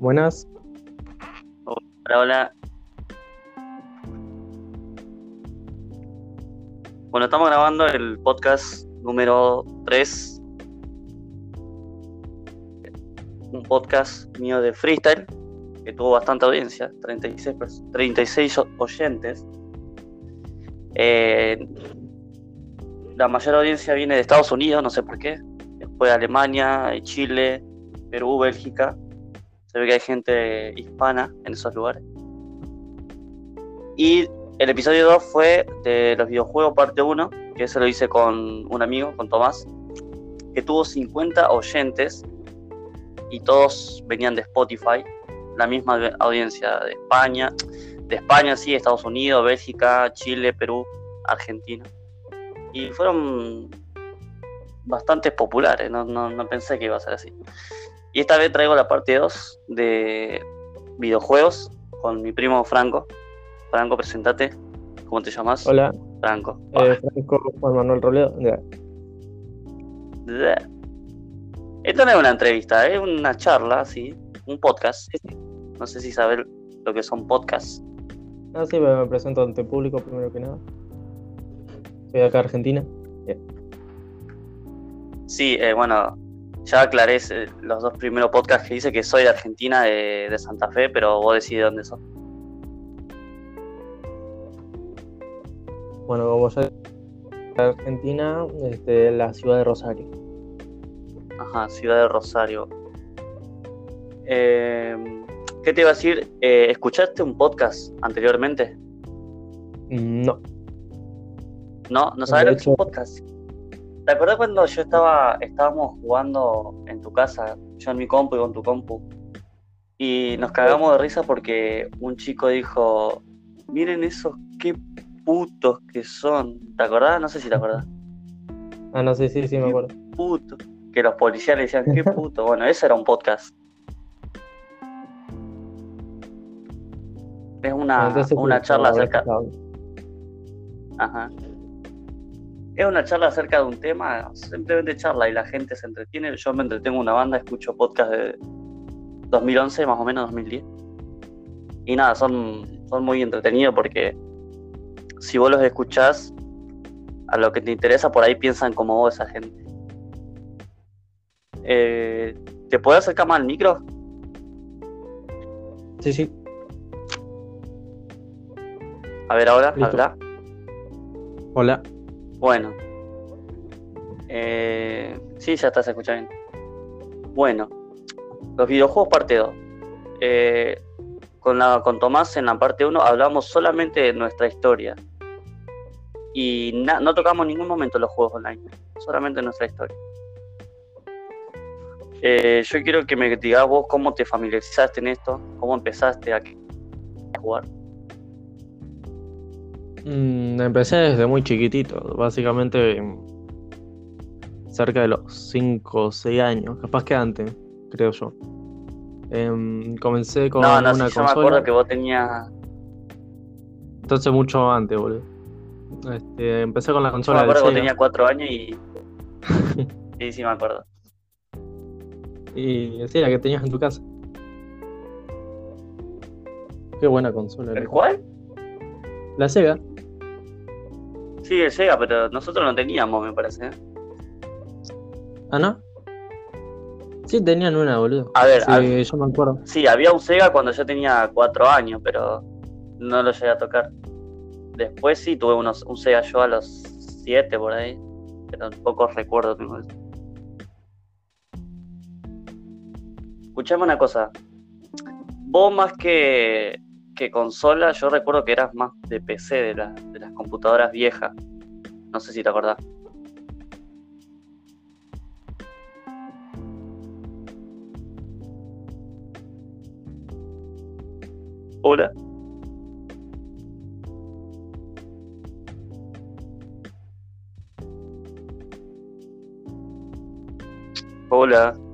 Buenas. Hola, hola. Bueno, estamos grabando el podcast número 3. Un podcast mío de freestyle que tuvo bastante audiencia, 36, pers- 36 o- oyentes. Eh, la mayor audiencia viene de Estados Unidos, no sé por qué. Después de Alemania, Chile, Perú, Bélgica. Se ve que hay gente hispana en esos lugares. Y el episodio 2 fue de los videojuegos parte 1, que eso lo hice con un amigo, con Tomás, que tuvo 50 oyentes y todos venían de Spotify, la misma audiencia de España, de España sí, Estados Unidos, Bélgica, Chile, Perú, Argentina. Y fueron bastante populares, no, no, no pensé que iba a ser así. Y esta vez traigo la parte 2 de videojuegos con mi primo Franco. Franco, presentate. ¿Cómo te llamas? Hola, Franco. eh, Franco Juan Manuel Robledo. Ya. Ah. Esto no es una entrevista, es una charla, sí. Un podcast. No sé si sabes lo que son podcasts. Ah, sí, me presento ante público primero que nada. Soy de acá Argentina. Sí, eh, bueno, ya aclaré los dos primeros podcasts que hice que soy de Argentina, de, de Santa Fe, pero vos decís de dónde sos. Bueno, ya de Argentina, este, la ciudad de Rosario. Ajá, Ciudad de Rosario. Eh, ¿Qué te iba a decir? Eh, ¿Escuchaste un podcast anteriormente? No, ¿No? ¿No sabes lo que es un podcast? ¿Te acuerdas cuando yo estaba, estábamos jugando en tu casa, yo en mi compu y con tu compu? Y nos cagamos de risa porque un chico dijo, miren esos qué putos que son. ¿Te acordás? No sé si te acordás. ah, no sé, sí, sí, me acuerdo. Puto. Que los policías le decían, qué puto. Bueno, ese era un podcast. Es una, Entonces, una charla acerca. Ajá. Es una charla acerca de un tema, simplemente charla y la gente se entretiene. Yo me entretengo en una banda, escucho podcast de 2011, más o menos 2010. Y nada, son, son muy entretenidos porque si vos los escuchás, a lo que te interesa, por ahí piensan como vos esa gente. Eh, ¿Te puedo acercar más al micro? Sí, sí. A ver ahora, Listo. habla. Hola. Bueno. Eh, sí, ya está, se escucha bien. Bueno, los videojuegos parte 2. Eh, con, la, con Tomás en la parte 1 hablamos solamente de nuestra historia. Y no tocamos en ningún momento los juegos online, solamente nuestra historia. Eh, yo quiero que me digas vos cómo te familiarizaste en esto, cómo empezaste a jugar. Mm, empecé desde muy chiquitito, básicamente cerca de los 5 o 6 años, capaz que antes, creo yo. Em, comencé con No, no, una sí, yo me consola, acuerdo que vos tenías entonces mucho antes, boludo. Este, empecé con la Yo me consola acuerdo que vos tenías cuatro años y. Sí, sí, me acuerdo. y sí, la que tenías en tu casa. Qué buena consola. ¿El cuál? La Sega. Sí, el Sega, pero nosotros no teníamos, me parece. ¿eh? Ah, ¿no? Sí, tenían una, boludo. A ver, Sí, a- yo me acuerdo. sí, había un Sega cuando yo tenía cuatro años, pero no lo llegué a tocar. Después sí tuve unos, un Sega yo a los siete por ahí, pero pocos recuerdos tengo eso. Escuchame una cosa. Vos más que, que consola, yo recuerdo que eras más de PC, de, la- de las computadoras viejas. No sé si te acordás. Hola. Hola. Hola.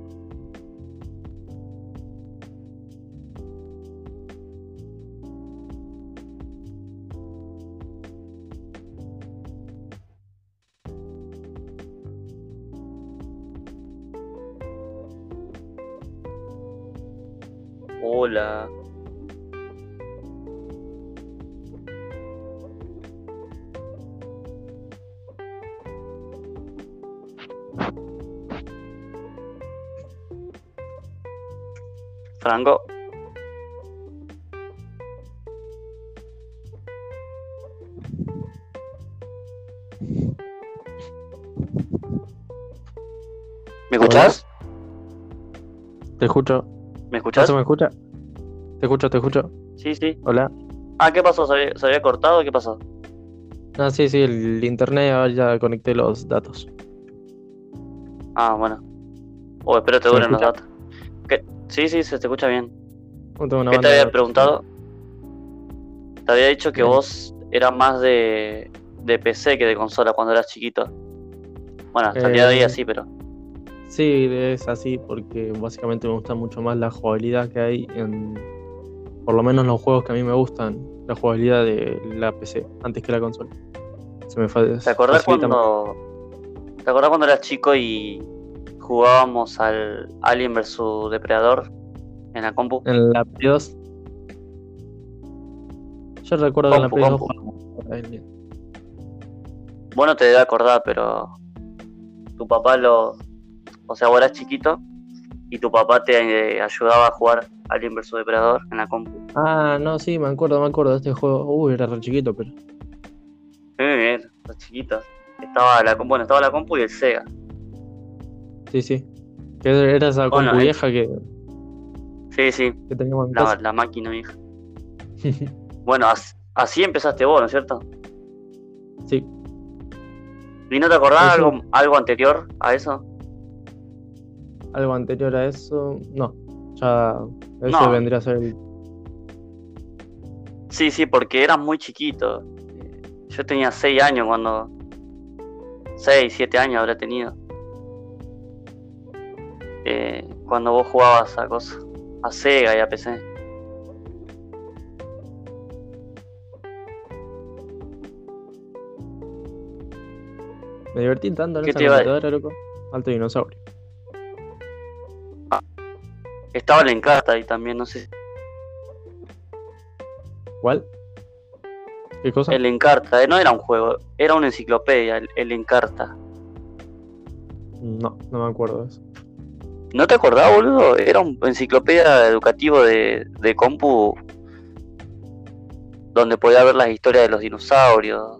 Franco. ¿Me escuchás? Te escucho. ¿Me escuchás? ¿Eso me escucha? Te escucho, te escucho. Sí, sí. Hola. Ah, ¿qué pasó? ¿Se había, se había cortado? ¿Qué pasó? Ah, sí, sí, el internet ahora ya conecté los datos. Ah, bueno. Oh, espero te ¿Se me duren los datos. Sí, sí, se te escucha bien. Una ¿Qué te había preguntado? Te había dicho que vos eras más de, de PC que de consola cuando eras chiquito. Bueno, hasta el día de hoy Eh, así, pero. Sí, es así porque básicamente me gusta mucho más la jugabilidad que hay en, por lo menos los juegos que a mí me gustan, la jugabilidad de la PC antes que la consola. Se me ¿Te acordás cuando. ¿Te acordás cuando eras chico y jugábamos al Alien vs Depredador en la compu? En la Play 2. Yo recuerdo que en la Compu, Play 2 compu. jugábamos a Alien. Vos no te debes acordar, pero tu papá lo. O sea, vos eras chiquito y tu papá te eh, ayudaba a jugar Alien vs Depredador en la compu. Ah, no, sí, me acuerdo, me acuerdo de este juego. Uy, era re chiquito, pero. Muy bien, los chiquitos. Estaba la, bueno, estaba la compu y el Sega. Sí, sí. Que era esa Bueno, compu eh. vieja que, Sí, sí, que teníamos en la, casa. la máquina vieja. Bueno, as- así empezaste vos, ¿no es cierto? sí. ¿Y no te acordás sí. algo, algo anterior a eso? Algo anterior a eso. No. Ya. Ese No. vendría a ser el. Sí, sí, porque eras muy chiquito. Eh, Yo tenía 6 años cuando. 6, 7 años habré tenido. Eh, cuando vos jugabas a cosas. A Sega y a PC. Me divertí tanto en ¿Qué esa te computadora, loco. Alto dinosaurio. Estaba el Encarta ahí también, no sé. ¿Cuál? ¿Qué cosa? El Encarta, eh, no era un juego, era una enciclopedia, el, el Encarta. No, no me acuerdo de eso. ¿No te acordás, boludo? Era un enciclopedia educativo de, de compu donde podía ver las historias de los dinosaurios,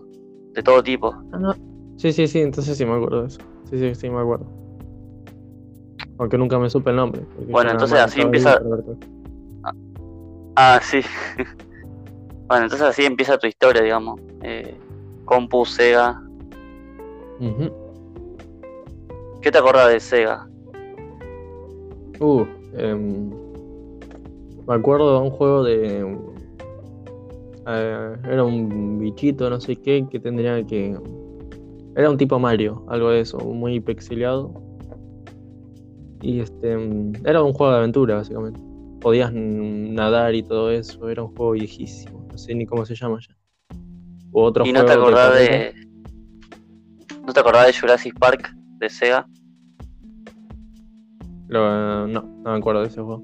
de todo tipo. Ah. Sí, sí, sí, entonces sí me acuerdo de eso. Sí, sí, sí me acuerdo. Aunque nunca me supe el nombre. Bueno, entonces así empieza- todo. Ah, sí. bueno, entonces así empieza tu historia, digamos. Eh, compu, Sega. Ujú. ¿Qué te acordás de Sega? Uh, em, me acuerdo de un juego de. eh, era un bichito, no sé qué, que tendría que. Era un tipo Mario, algo de eso, muy pixelado. Y este. em, Era un juego de aventura, básicamente. Podías nadar y todo eso, era un juego viejísimo, no sé ni cómo se llama ya. O otro ¿Y no te acordás carrera. de. ¿No te acordás de Jurassic Park de Sega? Lo- no, no me acuerdo de ese juego.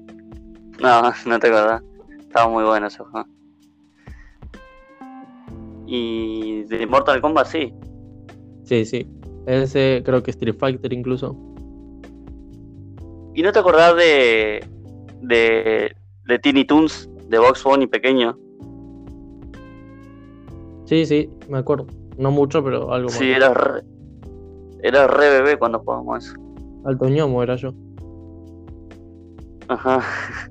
No, no te acordás. Estaba muy bueno ese juego. Y de Mortal Kombat sí. Sí, sí. Ese creo que Street Fighter incluso. ¿Y no te acordás de. de. de Tiny Toons, de Box Bunny pequeño? Sí, sí, me acuerdo. No mucho, pero algo más. Sí, era re. Era re bebé cuando jugábamos eso. Alto ñomo era yo. Ajá.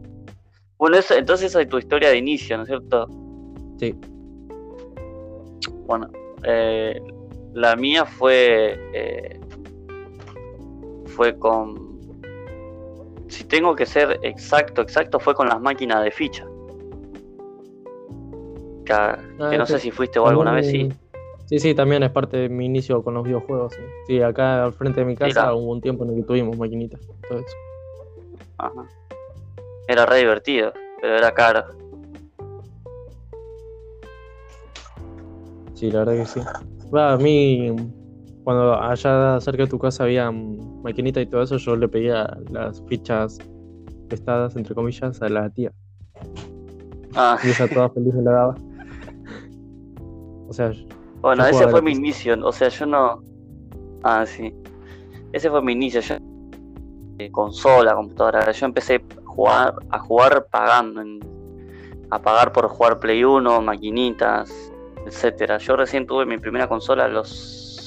Bueno, eso, entonces esa es tu historia de inicio, ¿no es cierto? Sí. Bueno, eh, la mía fue. eh, fue con. Si tengo que ser exacto, exacto, fue con las máquinas de ficha. Que, que Ah, no sí. sé si fuiste o alguna vez, sí. También- Sí, sí, también es parte de mi inicio con los videojuegos. Sí, Sí, acá al frente de mi casa Mira. hubo un tiempo en el que tuvimos maquinitas. Todo eso. Ajá. Era re divertido, pero era caro. Sí, la verdad que sí. A mí, cuando allá cerca de tu casa había maquinitas y todo eso, yo le pedía las fichas testadas, entre comillas, a la tía. Ah, Y ella toda feliz me la daba. O sea, bueno, ese fue mi inicio. O sea, yo no. Ah, sí. Ese fue mi inicio. Yo. eh, consola, computadora. Yo empecé jugar, a jugar pagando. en- a pagar por jugar Play 1, maquinitas, etcétera. Yo recién tuve mi primera consola a los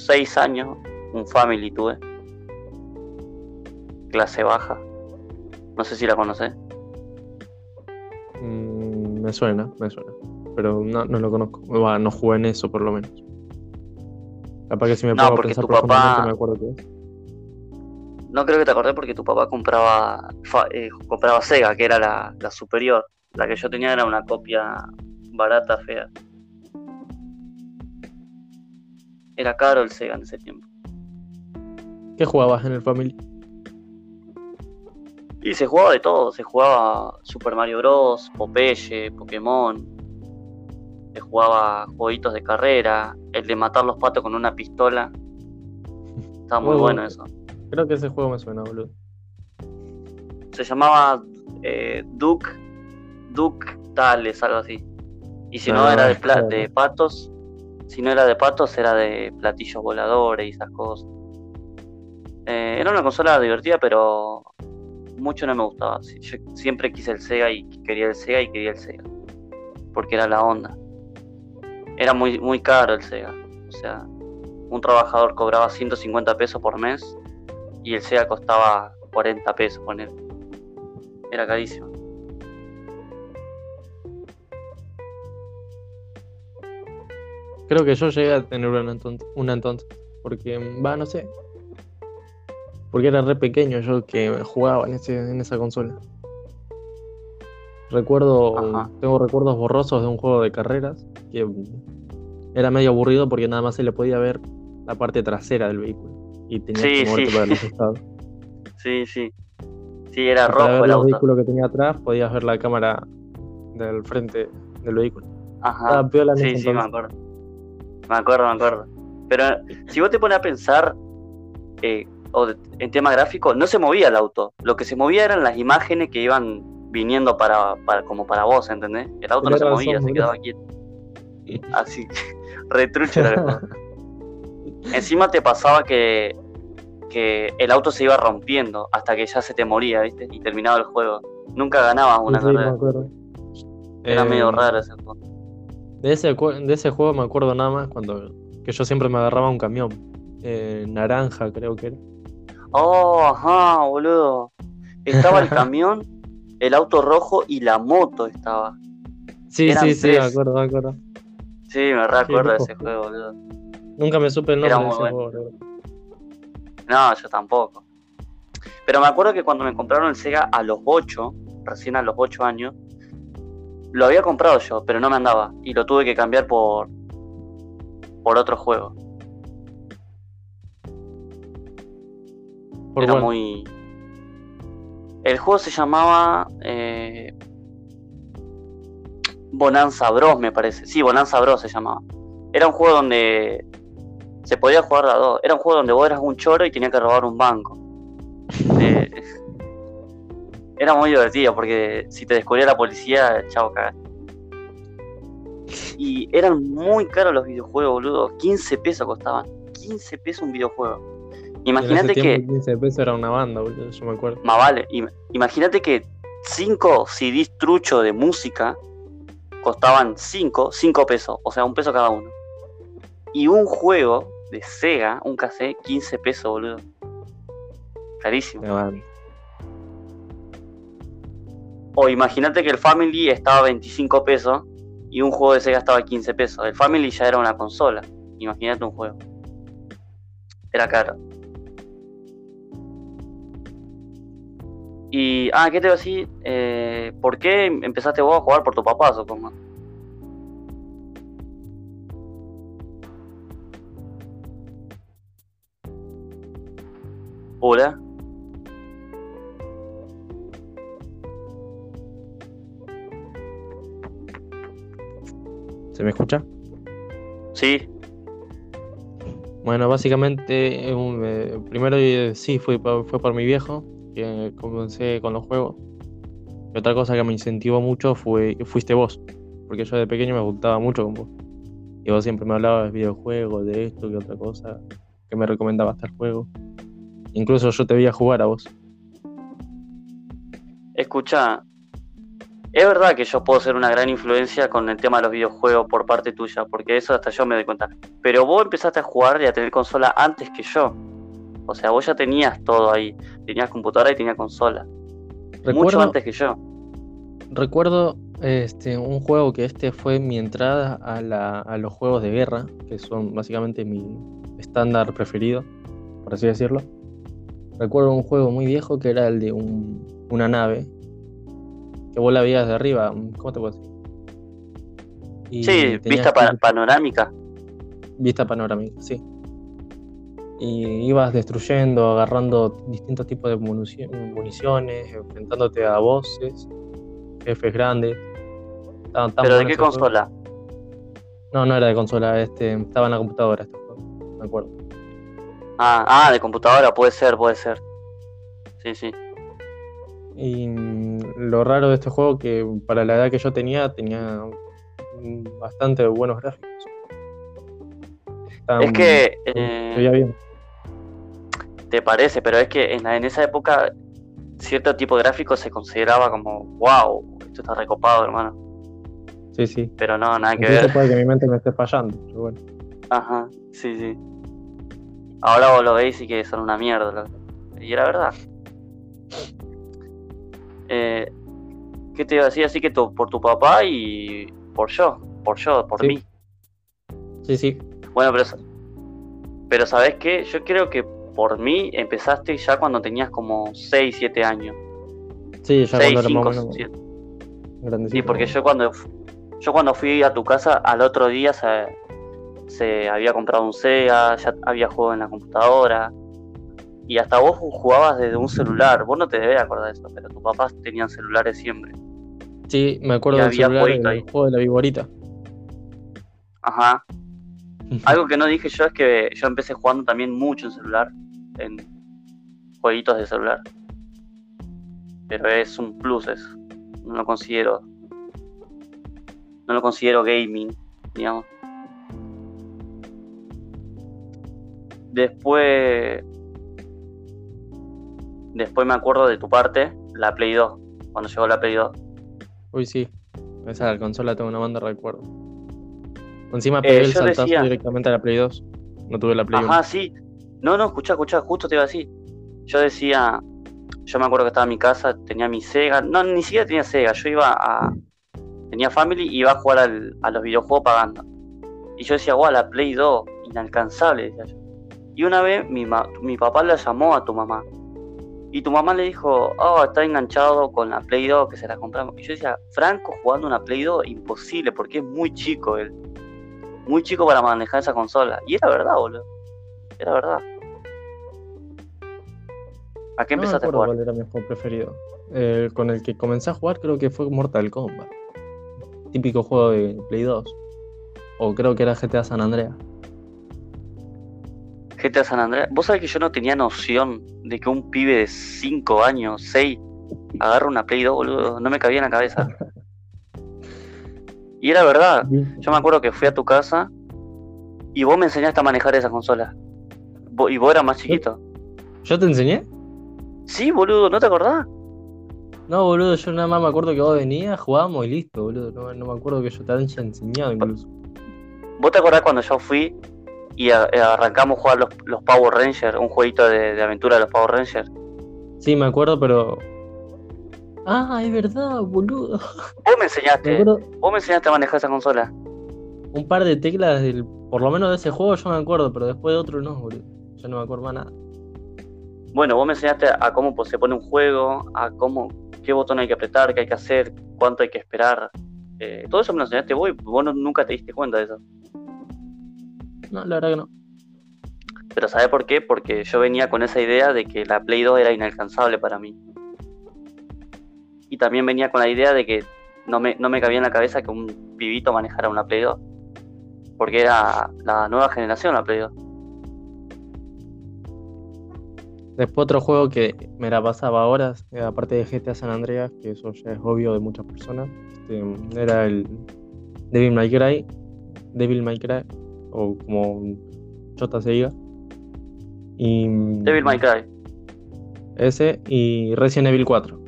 6 años. Un Family tuve. Clase baja. No sé si la conocés. mm, me suena, me suena. Pero no, no lo conozco. No jugué en eso, por lo menos. Capaz que si me No, porque pensar tu papá- me acuerdo es. No creo que te acordé porque tu papá compraba eh, compraba Sega, que era la, la superior. La que yo tenía era una copia barata, fea. Era caro el Sega en ese tiempo. ¿Qué jugabas en el Family? Y se jugaba de todo, se jugaba Super Mario Bros, Popeye, Pokémon. Se jugaba jueguitos de carrera, el de matar los patos con una pistola. Estaba muy Muy bueno bueno. eso. Creo que ese juego me suena, boludo. Se llamaba eh, Duke, Duke Tales, algo así. Y si no Ah, era de, pla- claro. de patos, si no era de patos, era de platillos voladores y esas cosas. Eh, era una consola divertida, pero mucho no me gustaba. Yo siempre quise el Sega y quería el Sega y quería el Sega. Porque era la onda. Era muy, muy caro el Sega. O sea, un trabajador cobraba 150 pesos por mes y el Sega costaba 40 pesos, poner. Era carísimo. Creo que yo llegué a tener una entonces, una entonces porque va, no sé. Porque era re pequeño yo que jugaba en, ese, en esa consola. Recuerdo, Ajá. tengo recuerdos borrosos de un juego de carreras que era medio aburrido porque nada más se le podía ver la parte trasera del vehículo y tenías Sí, que moverte sí. para los costados. Sí, sí. Sí, era rojo ver el auto. vehículos que tenía atrás podías ver la cámara del frente del vehículo. Ajá. Piola Sí, sí, me acuerdo. Me acuerdo, me acuerdo. Pero si vos te pones a pensar eh, o de- en tema gráfico, no se movía el auto. Lo que se movía eran las imágenes que iban viniendo para, para como para vos, ¿entendés? El auto no se razón, movía, se quedaba quieto. Así, retrucho juego. Encima te pasaba que, que el auto se iba rompiendo hasta que ya se te moría, ¿viste? Y terminaba el juego. Nunca ganabas una Sí, sí, me carrera. acuerdo. Era Eh, medio raro ese juego. De ese, de ese juego me acuerdo nada más cuando que yo siempre me agarraba un camión. eh, naranja creo que era. Oh, ajá, boludo. Estaba el camión, el auto rojo y la moto estaba. Sí, Eran sí, sí, me acuerdo, me acuerdo. Sí, me recuerdo de ese juego, boludo. Nunca me supe el nombre de ese bueno. juego. No, yo tampoco. Pero me acuerdo que cuando me compraron el Sega a los 8, recién a los 8 años, lo había comprado yo, pero no me andaba. Y lo tuve que cambiar por, por otro juego. Por Era bueno. muy. El juego se llamaba. eh, Bonanza Bros, me parece. Sí, Bonanza Bros se llamaba. Era un juego donde se podía jugar a dos. Era un juego donde vos eras un choro y tenías que robar un banco. Eh, era muy divertido porque si te descubría la policía, chao, cagaste. Y eran muy caros los videojuegos, boludo. 15 pesos costaban. 15 pesos un videojuego. Imagínate que. tiempo 15 pesos era una banda, boludo, yo me acuerdo. Más vale, im- imagínate que 5 CDs trucho de música costaban 5, 5 pesos, o sea, un peso cada uno. Y un juego de Sega, un cassette, 15 pesos, boludo. Carísimo. O imagínate que el Family estaba a 25 pesos y un juego de Sega estaba a 15 pesos. El Family ya era una consola. Imagínate un juego. Era caro. Y, ah, ¿qué te iba a decir? Eh, ¿Por qué empezaste vos a jugar por tu papá, supongo? Hola. ¿Se me escucha? Sí, Bueno, básicamente, eh, eh, primero eh, sí fue, fue por mi viejo, que comencé con los juegos. Y otra cosa que me incentivó mucho fue fuiste vos, porque yo de pequeño me gustaba mucho con vos. Y vos siempre me hablabas de videojuegos, de esto, que otra cosa, que me recomendabas tal juego. Incluso yo te veía jugar a vos. Escucha, es verdad que yo puedo ser una gran influencia con el tema de los videojuegos por parte tuya, porque eso hasta yo me doy cuenta. Pero vos empezaste a jugar y a tener consola antes que yo. O sea, vos ya tenías todo ahí. Tenías computadora y tenías consola. Mucho antes que yo. Recuerdo este, un juego que este fue mi entrada a, la, a los juegos de guerra, que son básicamente mi estándar preferido, por así decirlo. Recuerdo un juego muy viejo que era el de una nave que vos la veías de arriba. ¿Cómo te puedo decir? sí, vista panorámica. Vista panorámica, sí. Y ibas destruyendo, agarrando distintos tipos de municiones, enfrentándote a voces, jefes grandes. ¿Pero de qué consola? No, no era de consola, este, estaba en la computadora este juego, me acuerdo. Ah, ah, de computadora, puede ser, puede ser. Sí, sí. Y lo raro de este juego que para la edad que yo tenía, tenía bastante buenos gráficos. es que... Eh, bien. Te parece, pero es que en, en esa época cierto tipo de gráfico se consideraba como, wow, esto está recopado, hermano. Sí, sí. Pero no, nada que ver. puede que mi mente me esté fallando, pero bueno. Ajá, sí, sí. Ahora vos lo veis y que son una mierda. Y era verdad. Eh, ¿Qué te iba a decir? Así que por tu papá y por yo, por yo, por mí. Sí, sí. Bueno, pero, pero ¿sabes qué? Yo creo que por mí empezaste ya cuando tenías como 6, 7 años. Sí, ya 6, cuando 5, 7. Sí, porque yo cuando, yo cuando fui a tu casa, al otro día se, se había comprado un Sega, ya había jugado en la computadora. Y hasta vos jugabas desde un celular. Vos no te debes acordar de eso, pero tus papás tenían celulares siempre. Sí, me acuerdo del celular, el juego de la viborita. Ajá. Algo que no dije yo es que yo empecé jugando también mucho en celular, en jueguitos de celular. Pero es un plus eso. No lo considero. No lo considero gaming, digamos. Después. Después me acuerdo de tu parte, la Play 2. Cuando llegó la Play 2. Uy, sí. Esa consola tengo una banda de recuerdo. Encima pegué eh, el saltazo directamente a la Play 2. No tuve la Play Ajá, sí. No, no, escucha, escucha, justo te iba a decir. Yo decía. Yo me acuerdo que estaba en mi casa, tenía mi Sega. No, ni siquiera tenía Sega. Yo iba a. Tenía Family y iba a jugar a los videojuegos pagando. Y yo decía, guau, la Play 2, inalcanzable, decía yo. Y una vez mi, mi papá la llamó a tu mamá. Y tu mamá le dijo, oh, está enganchado con la Play 2 que se la compramos. Y yo decía, Franco jugando una Play 2, imposible, porque es muy chico él. Muy chico para manejar esa consola. Y era verdad, boludo. Era verdad. ¿A qué empezaste a jugar? cuál era mi juego preferido. con el que comencé a jugar creo que fue Mortal Kombat. Típico juego de Play 2. O creo que era GTA San Andreas. GTA San Andreas. Vos sabés que yo no tenía noción de que un pibe de 5 años, 6, agarra una Play 2, boludo. No me cabía en la cabeza. y era verdad. Yo me acuerdo que fui a tu casa y vos me enseñaste a manejar esa consola. Y vos eras más chiquito. ¿Yo te enseñé? Sí, boludo, ¿no te acordás? No, boludo, yo nada más me acuerdo que vos venías, jugábamos y listo, boludo. No, no me acuerdo que yo te haya enseñado incluso. ¿Vos te acordás cuando yo fui y eh, arrancamos a jugar los, Power Rangers, un jueguito de, aventura de los Power Rangers. Sí, me acuerdo, pero. Ah, es verdad, boludo. Vos me enseñaste. Vos me enseñaste a manejar esa consola. Un par de teclas, del, por lo menos de ese juego yo me acuerdo, pero después de otro no, boludo. Yo no me acuerdo más nada. Bueno, vos me enseñaste a cómo pues, se pone un juego, a cómo, qué botón hay que apretar, qué hay que hacer, cuánto hay que esperar. Eh, todo eso me lo enseñaste vos y vos nunca te diste cuenta de eso. No, la verdad que no. Pero ¿sabe por qué? Porque yo venía con esa idea de que la Play 2 era inalcanzable para mí. Y también venía con la idea de que no me, no me cabía en la cabeza que un pibito manejara una Play 2. Porque era la nueva generación la Play 2. Después otro juego que me la pasaba horas, eh, aparte de GTA San Andreas, que eso ya es obvio de muchas personas, este, era el Devil May Cry, Devil May Cry, o como Chota se diga. Y, Devil May Cry. Ese y Resident Evil 4.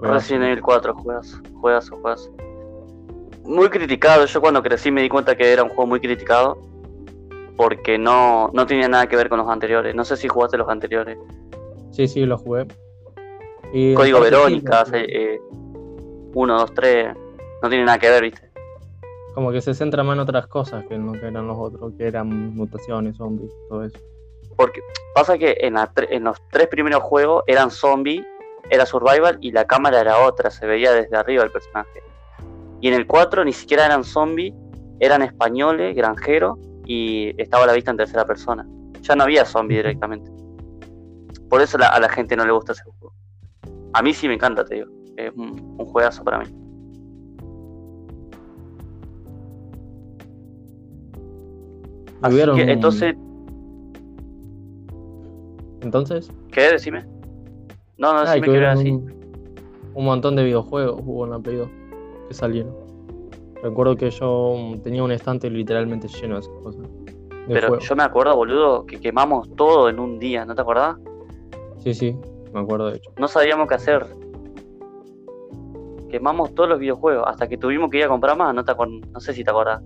Resident Evil 4, juegas, juegas, juegas. Muy criticado, yo cuando crecí me di cuenta que era un juego muy criticado porque no, no tenía nada que ver con los anteriores. No sé si jugaste los anteriores. Sí, sí, los jugué. Y Código Verónica, 1, 2, 3, no tiene nada que ver, ¿viste? Como que se centra más en otras cosas que en lo que eran los otros, que eran mutaciones, zombies, todo eso. Porque pasa que en, en los tres primeros juegos eran zombies, era survival y la cámara era otra, se veía desde arriba el personaje. Y en el 4 ni siquiera eran zombies, eran españoles, granjeros, y estaba a la vista en tercera persona. Ya no había zombie directamente. Por eso a la gente no le gusta ese juego. A mí sí me encanta, te digo. Es un, juegazo para mí. Así que, entonces. ¿Entonces? ¿Qué? Decime. No, no, decime que así. Un, montón de videojuegos hubo en la Play 2 que salieron. Recuerdo que yo tenía un estante literalmente lleno de esas cosas. Pero yo me acuerdo, boludo, que quemamos todo en un día, ¿no te acordás? Sí, sí, me acuerdo de hecho. No sabíamos qué hacer. Quemamos todos los videojuegos hasta que tuvimos que ir a comprar más, no, te no sé si te acordás.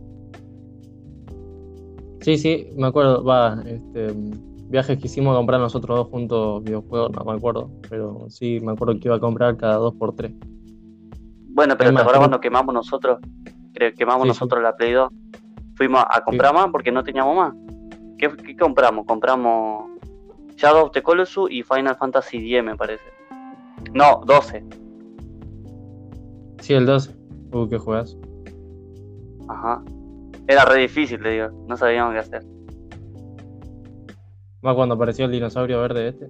Sí, sí, me acuerdo, va, este, viajes que hicimos a comprar nosotros dos juntos videojuegos, no me acuerdo, pero sí, me acuerdo que iba a comprar cada dos por tres. Bueno, pero ¿te acuerdas cuando quemamos nosotros quemamos nosotros la Play 2. Fuimos a comprar más porque no teníamos más. ¿Qué, compramos? Compramos Shadow of the Colossus y Final Fantasy X, me parece. No, 12. Sí, el 12. Uh, qué juegas. Ajá. Era re difícil, te digo. No sabíamos qué hacer. Más cuando apareció el dinosaurio verde este.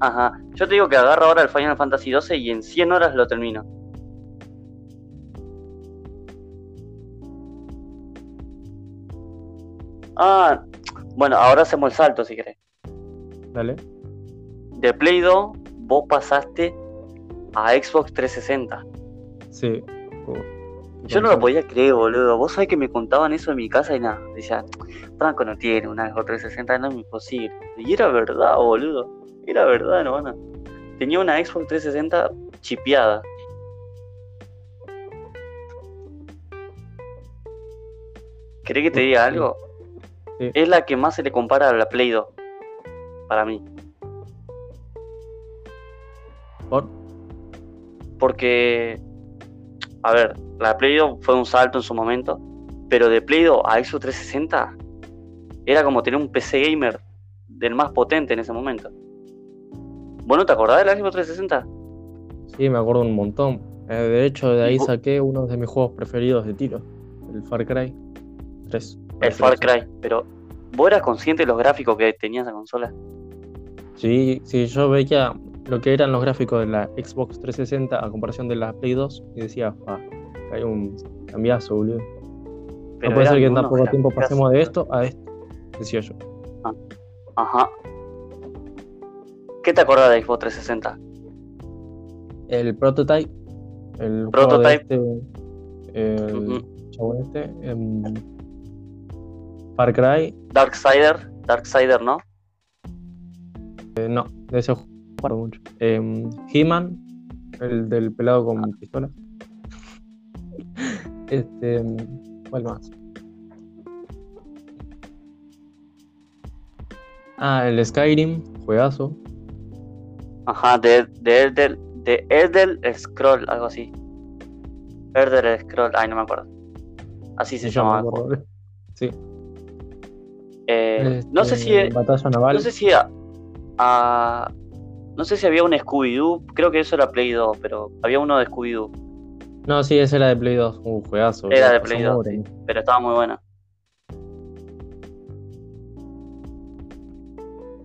Ajá. Yo te digo que agarro ahora el Final Fantasy 12 y en 100 horas lo termino. Ah, bueno, ahora hacemos el salto si querés. Dale. De Play 2, vos pasaste a Xbox 360. Sí. Yo no lo podía creer, boludo. Vos sabés que me contaban eso en mi casa y nada. Decía, Franco no tiene una Xbox 360, no es imposible. Y era verdad, boludo. Era verdad, no, Tenía una Xbox 360 chipeada. ¿Querés que te diga algo? Es la que más se le compara a la Play 2. Para mí. ¿Por? Porque. A ver, la Play 2 fue un salto en su momento. Pero de Play 2 a Xbox 360 era como tener un PC gamer del más potente en ese momento. ¿Vos no te acordás de la Xbox 360? Sí, me acuerdo un montón. Eh, de hecho, de ahí saqué uno de mis juegos preferidos de tiro, el Far Cry 3. El Far Cry, pero ¿vos eras consciente de los gráficos que tenía esa consola? Sí, sí, yo veía lo que eran los gráficos de la Xbox 360 a comparación de la Play 2 y decía, hay un cambiazo, boludo. no puede ser que en tan poco tiempo pasemos de esto a esto, decía yo. Ah, ajá. ¿Qué te acuerdas de Xbox 360? El Prototype. El Prototype. este, el chabón este. Em, Far Cry. Darksider, Darksider, ¿no? Eh, no, de ese juego mucho. Eh, He-Man, el del pelado con pistola. este, ¿cuál más? Ah, el Skyrim, juegazo. Ajá, de, de, de, de Elder Scroll, algo así. Elder Scroll, ay, no me acuerdo. Así se llama. Sí. Eh, no sé si. Este, batalla naval. No sé si. No sé si había un Scooby-Doo. Creo que eso era Play 2, pero había uno de Scooby-Doo. No, sí, ese era de Play 2. Un juegazo. Era de Play 2, pero estaba muy buena.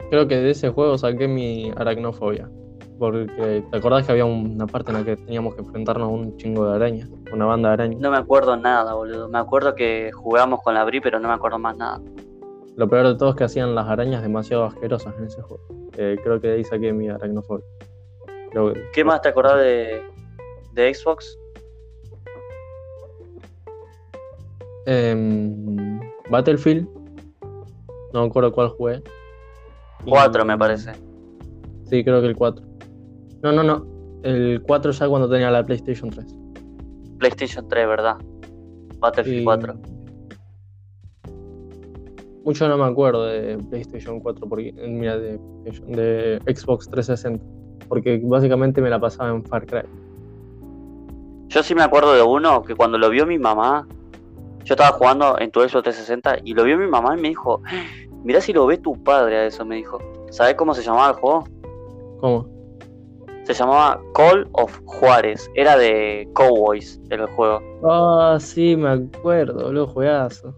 Creo que de ese juego saqué mi aracnofobia. Porque te acordás que había una parte en la que teníamos que enfrentarnos a un chingo de arañas, una banda de arañas. No me acuerdo nada, boludo. Me acuerdo que jugábamos con la Bri, pero no me acuerdo más nada. Lo peor de todo es que hacían las arañas demasiado asquerosas en ese juego. Eh, creo que de ahí saqué mi aracnofobia. Creo que- ¿Qué más te acordás de, de Xbox? Em, Battlefield. No me acuerdo cuál jugué. Y- 4 me parece. Sí, creo que el 4. No, no, no. El 4 ya cuando tenía la PlayStation 3. PlayStation 3, ¿verdad? Battlefield Y- 4. Mucho no me acuerdo de PlayStation 4, porque, eh, mira, de, Xbox 360. Porque básicamente me la pasaba en Far Cry. Yo sí me acuerdo de uno que cuando lo vio mi mamá, yo estaba jugando en tu Xbox 360 y lo vio mi mamá y me dijo, mirá si lo ve tu padre a eso, me dijo. ¿Sabes cómo se llamaba el juego? ¿Cómo? Se llamaba Call of Juárez. Era de Cowboys el juego. Ah, sí, me acuerdo, lo juegazo.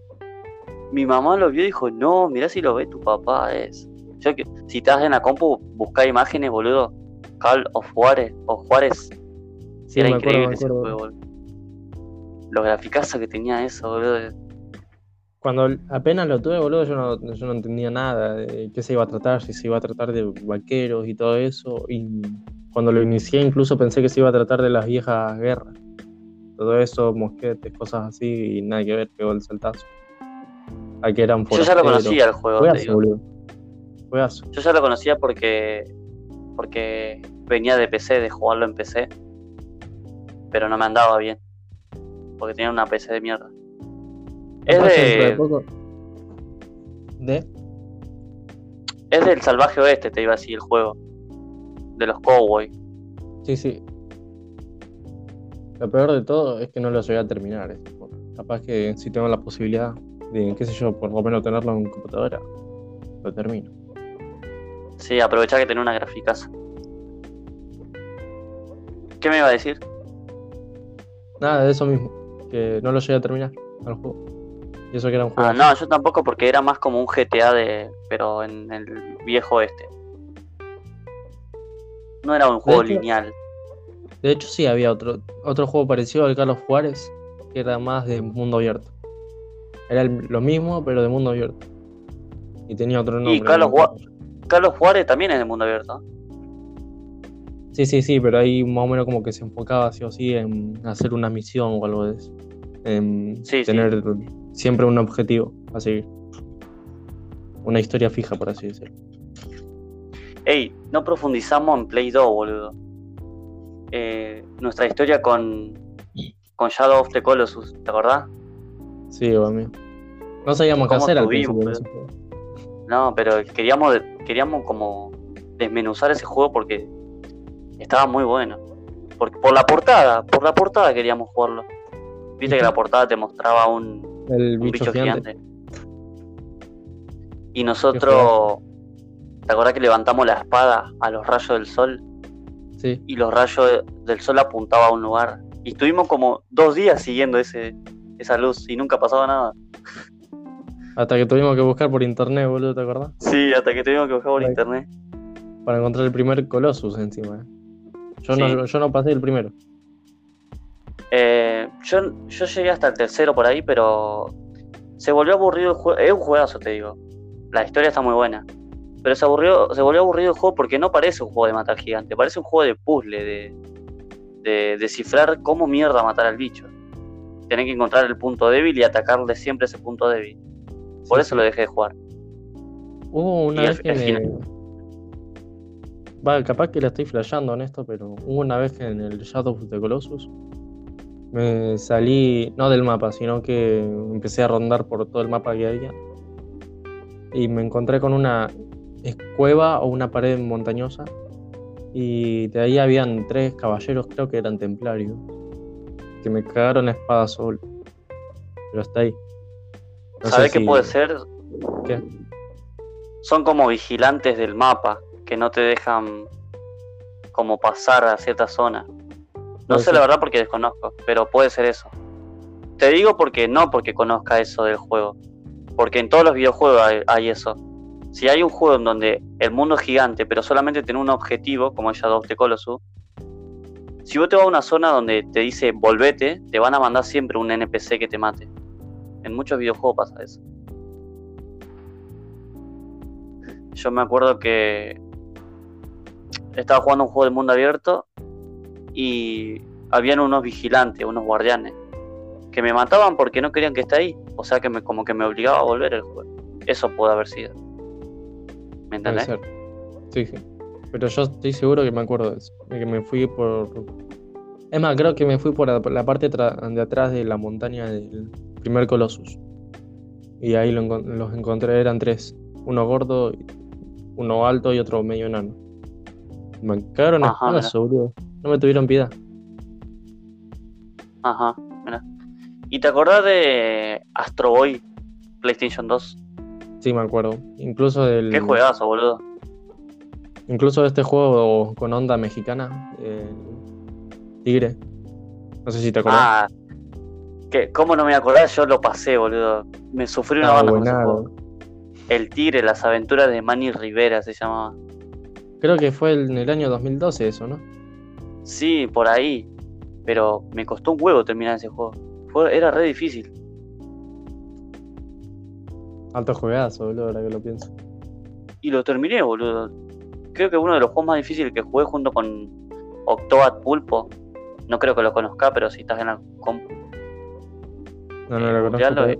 Mi mamá lo vio y dijo, no, mirá si lo ve tu papá es. Yo que, si estás en la compu, buscá imágenes, boludo. Call of Juárez o Juárez. Sí, Era acuerdo, increíble ese juego, boludo. Los graficazos que tenía eso, boludo. Cuando apenas lo tuve, boludo, yo no, yo no entendía nada de qué se iba a tratar, si se iba a tratar de vaqueros y todo eso. Y cuando lo inicié, incluso pensé que se iba a tratar de las viejas guerras. Todo eso, mosquetes, cosas así, y nada que ver, pegó el saltazo. A que eran Yo ya lo conocía el juego, Juegazo, boludo. Juegazo. Yo ya lo conocía porque porque venía de PC, de jugarlo en PC. Pero no me andaba bien. Porque tenía una PC de mierda. Es de de, poco. ¿De? es del Salvaje Oeste, te iba a decir el juego. De los Cowboys. Sí, sí. Lo peor de todo es que no lo llegué a terminar. juego. Capaz que si tengo la posibilidad de, qué sé yo, por lo menos tenerlo en computadora, lo termino. Sí, aprovechá que tenía una graficaza. ¿Qué me iba a decir? Nada, de eso mismo. Que no lo llegué a terminar al juego. Y eso que era un juego. Ah, no, yo tampoco porque era más como un GTA de. pero en el viejo este. No era un juego hecho- lineal. De hecho, sí, había otro, otro juego parecido al Carlos Juárez, que era más de mundo abierto. Era el- lo mismo, pero de mundo abierto. Y tenía otro nombre. Carlos no me acuerdo. Carlos Juárez también es de mundo abierto. Sí, sí, sí, pero ahí más o menos como que se enfocaba sí o sí en hacer una misión o algo de eso. En Sí, sí. tener siempre un objetivo a seguir. Una historia fija, por así decirlo. Ey, no profundizamos en Play 2, boludo. Eh, nuestra historia con, con Shadow of the Colossus, ¿te acordás? Sí, amigo. No sabíamos qué ¿Cómo hacer al tuvimos, ese juego. No, pero queríamos, queríamos como desmenuzar ese juego porque estaba muy bueno. Por, por la portada, por la portada queríamos jugarlo. Viste que la portada te mostraba un, El un bicho, gigante. Y nosotros, ¿te acordás que levantamos la espada a los rayos del sol? Sí. y los rayos de- del sol apuntaban a un lugar. Y estuvimos como dos días siguiendo ese, esa luz y nunca pasaba nada. Hasta que tuvimos que buscar por internet, boludo, ¿te acordás? Sí, hasta que tuvimos que buscar por internet. Para encontrar el primer Colossus encima. Yo, Sí. no, yo no pasé el primero. Eh, yo, yo llegué hasta el tercero por ahí, pero se volvió aburrido el juego. Es un juegazo, te digo. La historia está muy buena. Pero se, aburrió, se volvió aburrido el juego porque no parece un juego de matar gigante. Parece un juego de puzzle, de, de descifrar cómo mierda matar al bicho. Tenés que encontrar el punto débil y atacarle siempre ese punto débil. Por Sí, eso lo dejé de jugar. Hubo una Y vez que me... Va, capaz que la estoy flasheando en esto, pero hubo una vez que en el Shadow of the Colossus me salí, no del mapa, sino que empecé a rondar por todo el mapa que había. Y me encontré con una cueva o una pared montañosa. Y de ahí habían tres caballeros, creo que eran templarios, que me cagaron a espada sol. Pero hasta ahí. No sé ¿Sabés qué si- puede ser? ¿Qué? Son como vigilantes del mapa que no te dejan como pasar a cierta zona. No sé ser. la verdad porque desconozco, pero puede ser eso. Te digo porque no porque conozca eso del juego, porque en todos los videojuegos hay, hay eso. Si hay un juego en donde el mundo es gigante, pero solamente tiene un objetivo, como es Shadow of the Colossus, si vos te vas a una zona donde te dice volvete, te van a mandar siempre un NPC que te mate. En muchos videojuegos pasa eso. yo me acuerdo que estaba jugando un juego de mundo abierto y habían unos vigilantes, unos guardianes, que me mataban porque no querían que esté ahí. O sea que me, como que me obligaba a volver el juego. Eso puede haber sido. ¿Me entendés? Sí, sí. Pero yo estoy seguro que me acuerdo de eso. De que me fui por. Es más, creo que me fui por la, por la parte de atrás de la montaña del primer Colossus. Y ahí lo encon- los encontré, eran tres. Uno gordo, uno alto y otro medio enano. Me cagaron a boludo. No me tuvieron piedad. Ajá, mira. ¿Y te acordás de Astro Boy PlayStation 2? Sí, me acuerdo. Incluso del. Qué juegazo, boludo. Incluso este juego con onda mexicana. eh, Tigre. No sé si te acordás. Ah, que, ¿cómo no me acordás? Yo lo pasé, boludo. Me sufrí una Ah, banda con ese juego. El Tigre, las aventuras de Manny Rivera se llamaba. Creo que fue en el año 2012 eso, ¿no? Sí, por ahí. Pero me costó un huevo terminar ese juego. Fue, era re difícil. Alto juegazo, boludo, ahora que lo pienso. Y lo terminé, boludo. Creo que uno de los juegos más difíciles que jugué junto con Octobat Pulpo. No creo que lo conozca, pero si estás en la compu. No, no Eh, lo conozco. eh.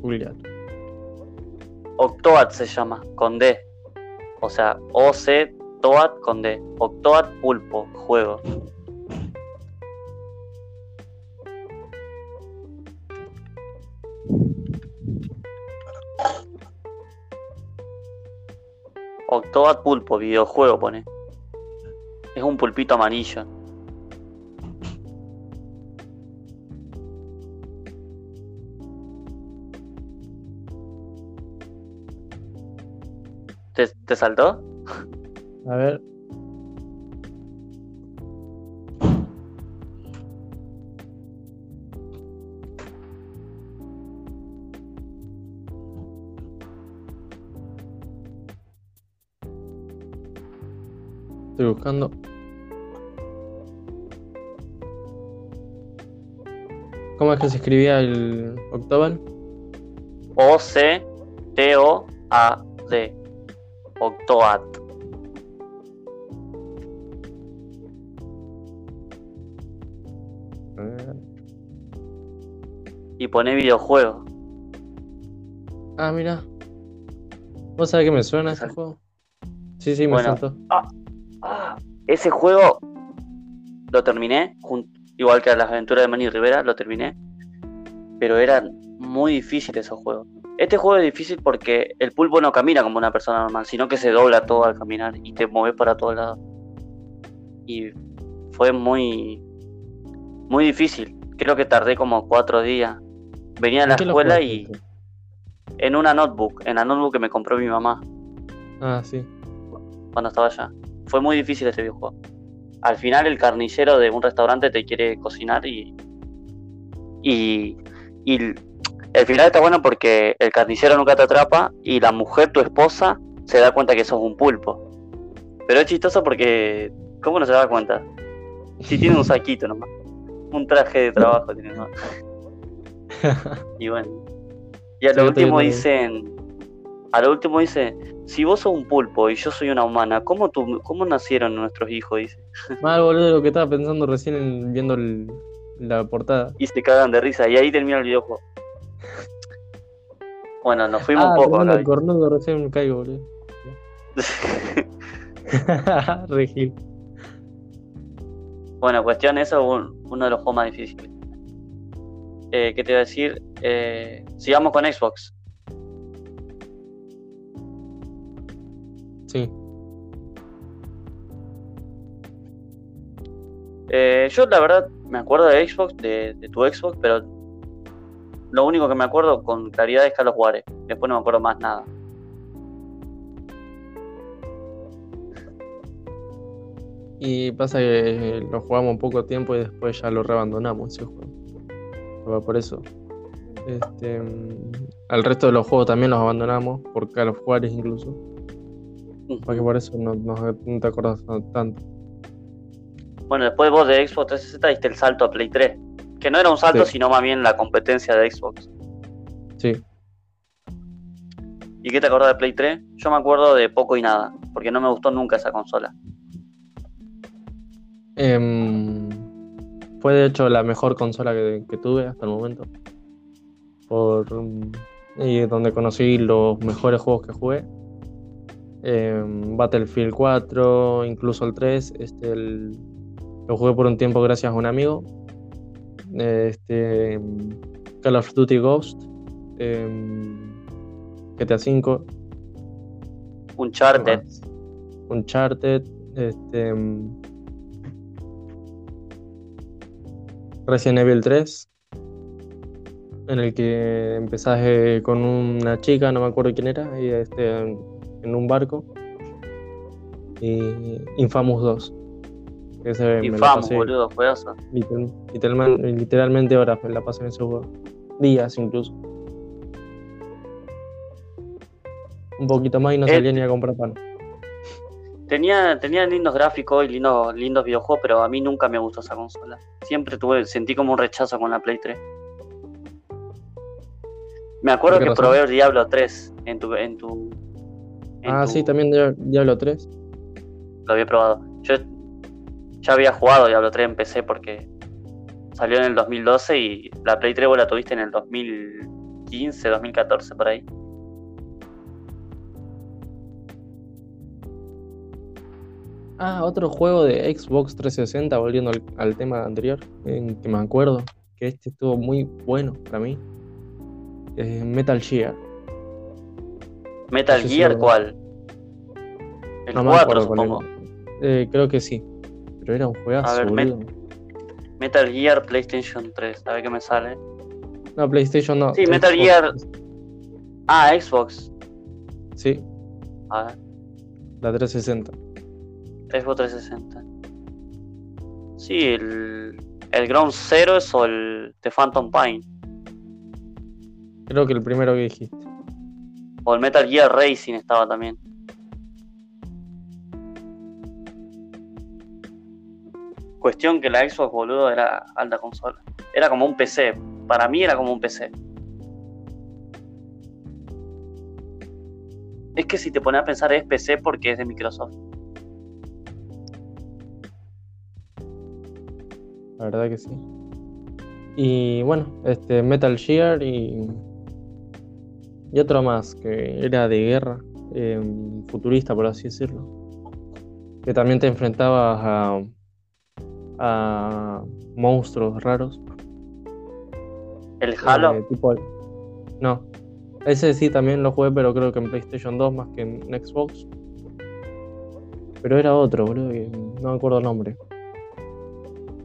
googlear. Octobat se llama, con D. O sea, OC Toad con D. Octobat Pulpo, juego. Octobat Pulpo, videojuego pone. Es un pulpito amarillo. ¿Te, te saltó? A ver. Estoy buscando. ¿Cómo es que se escribía el Octoban? O-C-T-O-A-D. Octoad. Y pone videojuego. Ah, mira. ¿Vos sabés que me suena ese juego? Sí, sí, me Bueno. Ah, ese juego lo terminé, igual que las aventuras de Manny Rivera, lo terminé. Pero eran muy difíciles esos juegos. Este juego es difícil porque el pulpo no camina como una persona normal, sino que se dobla todo al caminar y te mueves para todos lados. Y fue muy, muy difícil. Creo que tardé como cuatro días. Venía a la ¿En qué lo escuela y en una notebook, en la notebook que me compró mi mamá. Ah, sí. cuando estaba allá. Fue muy difícil este videojuego. Al final el carnicero de un restaurante te quiere cocinar y. Y. Y el final está bueno porque el carnicero nunca te atrapa y la mujer, tu esposa, se da cuenta que sos un pulpo. Pero es chistoso porque. ¿Cómo no se da cuenta? Si tiene un saquito nomás. Un traje de trabajo tiene nomás. Y bueno. Y a lo último dicen. A lo último dice, si vos sos un pulpo y yo soy una humana, ¿cómo, tu- cómo nacieron nuestros hijos? Dice. Mal, boludo, lo que estaba pensando recién en- viendo el- la portada. Y se cagan de risa. Y ahí termina el videojuego. Bueno, nos fuimos ah, un poco acá. cornudo, recién me caigo, boludo. Re gil. bueno, cuestión, eso es un- uno de los juegos más difíciles. Eh, ¿Qué te iba a decir? Eh, sigamos con Xbox. Sí. Eh, yo la verdad me acuerdo de Xbox, de, de tu Xbox, pero lo único que me acuerdo con claridad es Call of Juarez. Después no me acuerdo más nada. Y pasa que lo jugamos poco tiempo y después ya lo reabandonamos ese juego. Por eso. Este, mm, al resto de los juegos también los abandonamos, por Call of Porque por eso no, no- no te acordás tanto. Bueno, después vos de Xbox 360 diste el salto a Play 3. Que no era un salto, Sí. sino más bien la competencia de Xbox. Sí. ¿Y qué te acordás de Play 3? Yo me acuerdo de poco y nada, porque no me gustó nunca esa consola. Em, fue de hecho la mejor consola que, que tuve hasta el momento. Por, y donde conocí los mejores juegos que jugué. Em, Battlefield 4, incluso el 3. Este, el- lo jugué por un tiempo gracias a un amigo. Este, Call of Duty Ghost. em, GTA V. Uncharted. Uncharted. Este, em, Resident Evil 3. En el que empezás eh, con una chica, no me acuerdo quién era, y este, en, un barco. Y Infamous 2. que Ese me Infamous, pasé boludo, juegazo. literal- literalmente, literalmente horas me la pasé en ese juego. Días incluso. Un poquito más y no Eh, salía ni a comprar pan. Tenía, tenía lindos gráficos y lindos, lindos videojuegos, pero a mí nunca me gustó esa consola. Siempre tuve, sentí como un rechazo con la Play 3. Me acuerdo ¿Por qué que razón? probé el Diablo 3 en tu. En tu Ah, tu- sí, también Dia- Diablo 3. Lo había probado. Yo ya había jugado Diablo 3 en PC porque salió en el 2012 y la Play 3 vos la tuviste en el 2015, 2014, por ahí. Ah, otro juego de Xbox 360, volviendo al, al tema anterior, en que me acuerdo que este estuvo muy bueno para mí. Eh, Metal Gear. Metal Gear, ¿cuál? El No me 4, acuerdo cuál supongo. Eh, creo que sí. Pero era un juegazo, A ver, Met-. Metal Gear PlayStation 3, a ver qué me sale. No, PlayStation no. Sí, Metal Xbox. Gear. Ah, Xbox. Sí, A ver, la 360. Xbox 360. Sí, el, el Ground Zero es o el The Phantom Pine. Creo que el primero que dijiste. O el Metal Gear Racing estaba también. Cuestión que la Xbox, boludo, era alta consola. Era como un PC. Para mí era como un PC. Es que si te pones a pensar es PC porque es de Microsoft. La verdad que sí. Y bueno, este Metal Gear y. Y otro más, que era de guerra, eh, futurista por así decirlo. Que también te enfrentabas a. a monstruos raros. El Halo. eh, tipo- no. Ese sí también lo jugué, pero creo que en PlayStation 2 más que en Xbox. Pero era otro, boludo, que no me acuerdo el nombre.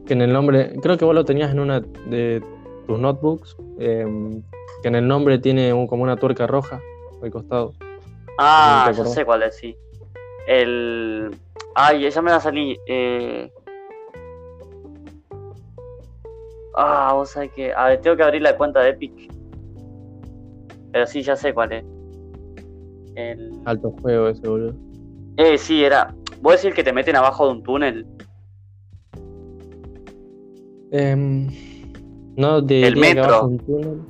Que en el nombre, creo que vos lo tenías en una de tus notebooks, em, que en el nombre tiene un- como una tuerca roja al costado. Ah, ¿te ya acordás? sé cuál es, sí. El. Ay, ella me va a salir. Eh... Ah, vos sabés que. A ver, tengo que abrir la cuenta de Epic. Pero sí, ya sé cuál es. El. Alto juego ese, boludo. Eh, sí, era. ¿Vos decís que te meten abajo de un túnel? Em, no, de El metro. un túnel.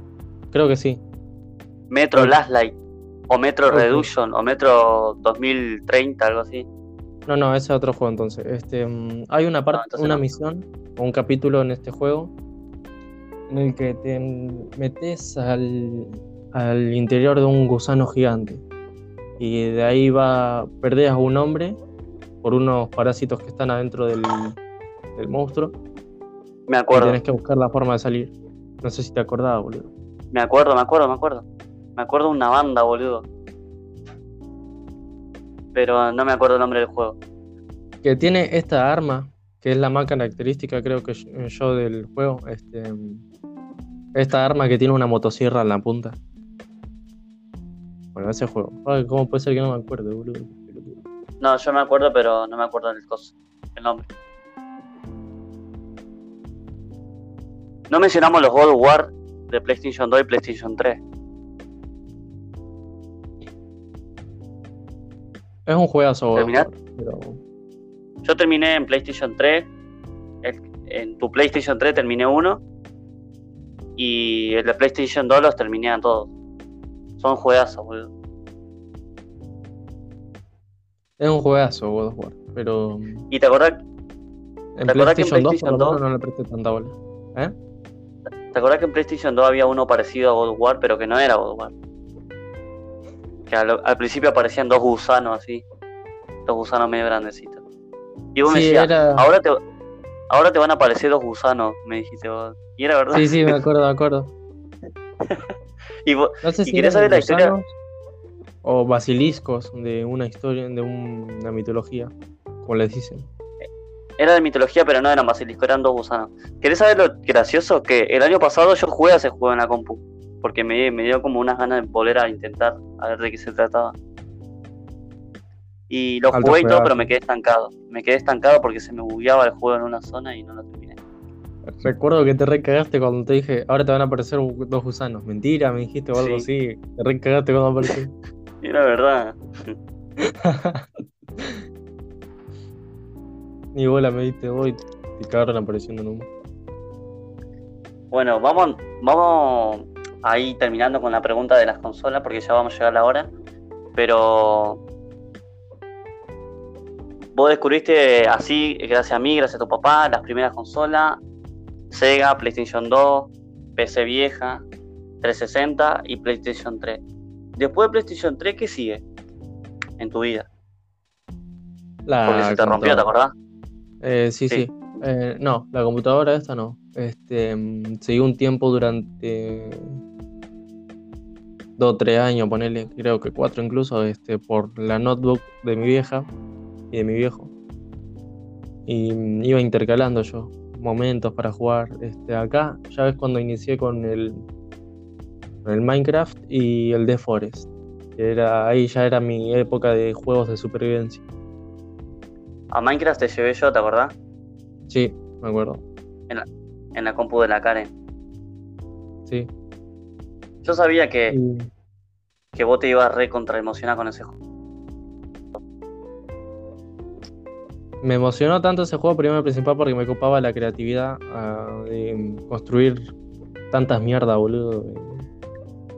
Creo que sí. Metro. Last Light. O Metro Ok. Reduction. O Metro 2030, algo así. No, no, ese es otro juego entonces. Este, mm, hay una parte, una no. misión o un capítulo en este juego en el que te metes al, al interior de un gusano gigante y de ahí va, perdés a un hombre por unos parásitos que están adentro del, del monstruo Me y acuerdo. tenés que buscar la forma de salir. No sé si te acordabas, boludo. Me acuerdo, me acuerdo, me acuerdo. Me acuerdo de una banda, boludo. Pero no me acuerdo el nombre del juego. Que tiene esta arma, que es la más característica, creo que yo, yo del juego. Este, esta arma que tiene una motosierra en la punta. Bueno, ese juego. Ay, ¿Cómo puede ser que no me acuerde, boludo? No, yo me acuerdo, pero no me acuerdo del coso, el nombre. No mencionamos los God of War de PlayStation 2 y PlayStation 3. Es un juegazo, pero Yo terminé en PlayStation 3. el- en tu PlayStation 3 terminé uno. Y el de PlayStation 2 los terminé a todos. Son juegazos, boludo. Es un juegazo God of War, pero ¿Y te acordás, en ¿Te acordás que en PlayStation 2 por PlayStation lo menos 2? no le presté tanta bola. ¿Eh? Te acordás que en PlayStation 2 había uno parecido a God of War, pero que no era God of War? Que al, al principio aparecían dos gusanos así, dos gusanos medio grandecitos. Y vos me decías, era- ahora te, ahora te van a aparecer dos gusanos, me dijiste vos. Y era verdad. Sí, sí, me acuerdo, me acuerdo. Y vos- No sé ¿Y si querés eran saber la historia? o basiliscos de una historia, de un- una mitología, como les dicen. Era de mitología, pero no eran basilisco, eran dos gusanos. ¿Querés saber lo gracioso? Que el año pasado yo jugué a ese juego en la compu. Porque me, me dio como unas ganas de volver a intentar a ver de qué se trataba. Y lo Alto jugué y todo, pero me quedé estancado. Me quedé estancado porque se me bugueaba el juego en una zona y no lo terminé. Recuerdo que te recagaste cuando te dije, ahora te van a aparecer dos gusanos. Mentira, me dijiste o algo Sí. así. Te recagaste cuando apareció. Era verdad. Ni bola me diste hoy. Te cagaron apareciendo en un. Bueno, vamos, vamos ahí terminando con la pregunta de las consolas porque ya vamos a llegar a la hora. Pero vos descubriste así, gracias a mí, gracias a tu papá, las primeras consolas, Sega, PlayStation 2, PC vieja, 360 y PlayStation 3. Después de PlayStation 3, ¿qué sigue en tu vida? La Porque se te rompió, ¿te acordás? Eh, sí, Sí. sí. Eh, no, la computadora esta no. Este, mm, seguí un tiempo durante dos tres años, ponele, creo que cuatro incluso, este, por la notebook de mi vieja y de mi viejo. Y mm, iba intercalando yo momentos para jugar. Este, acá, ya ves cuando inicié con el, con el Minecraft y el The Forest. que Era, ahí ya era mi época de juegos de supervivencia. A Minecraft te llevé yo, ¿te acordás? Sí, me acuerdo. En la compu de la Karen. Sí. Yo sabía que, que vos te ibas re contra emocionar con ese juego. Me emocionó tanto ese juego, primero y principal, porque me copaba la creatividad ah, de construir tantas mierdas, boludo.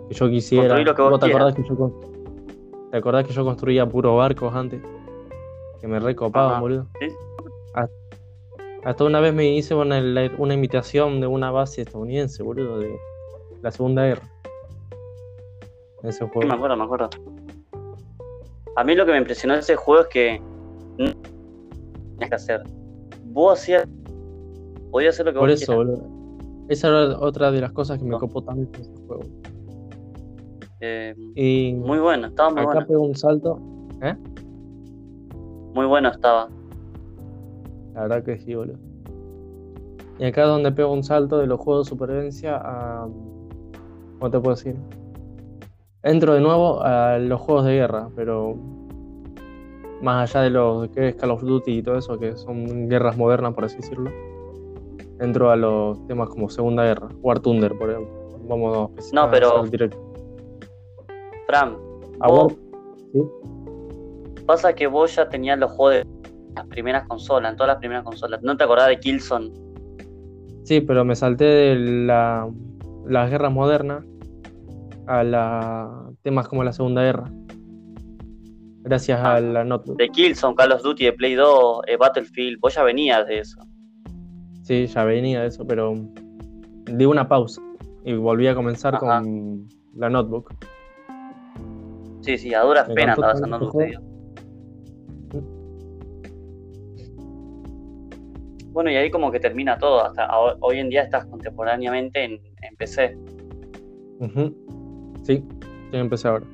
Que yo quisiera. Construir lo que vos te acordás que yo ¿Te acordás que yo construía puros barcos antes? Que me recopaban, boludo. Sí. Hasta, hasta una vez me hice una, una imitación de una base estadounidense, boludo, de la Segunda Guerra. En ese Sí, me juego. acuerdo, me acuerdo. A mí lo que me impresionó de ese juego es que no tenías que hacer. Vos hacías. Podías hacer lo que Por vos eso, quieras. boludo. Esa era otra de las cosas que me No. copó tanto ese juego. Eh, Y muy bueno, estaba muy acá bueno. pego un salto. ¿Eh? Muy bueno estaba. La verdad que sí, boludo. Y acá es donde pego un salto de los juegos de supervivencia a. ¿Cómo te puedo decir? Entro de nuevo a los juegos de guerra, pero. Más allá de los que es Call of Duty y todo eso, que son guerras modernas, por así decirlo. Entro a los temas como Segunda Guerra, War Thunder, por ejemplo. Vamos a No, pero- directo. Fran, A vos, ¿sí? Pasa que vos ya tenías los juegos de las primeras consolas, en todas las primeras consolas. ¿No te acordás de Killzone? Sí, pero me salté de la, las guerras modernas a la, temas como la Segunda Guerra. Gracias Ah. a la notebook. De Killzone, Call of Duty, de Play 2, eh, Battlefield. Vos ya venías de eso. Sí, ya venía de eso, pero di una pausa y volví a comenzar Ajá. con la notebook. Sí, sí, a duras penas encantó estabas tanto Bueno, y ahí como que termina todo. Hasta ho- hoy en día estás contemporáneamente en, en PC. Sí, yo empecé ahora.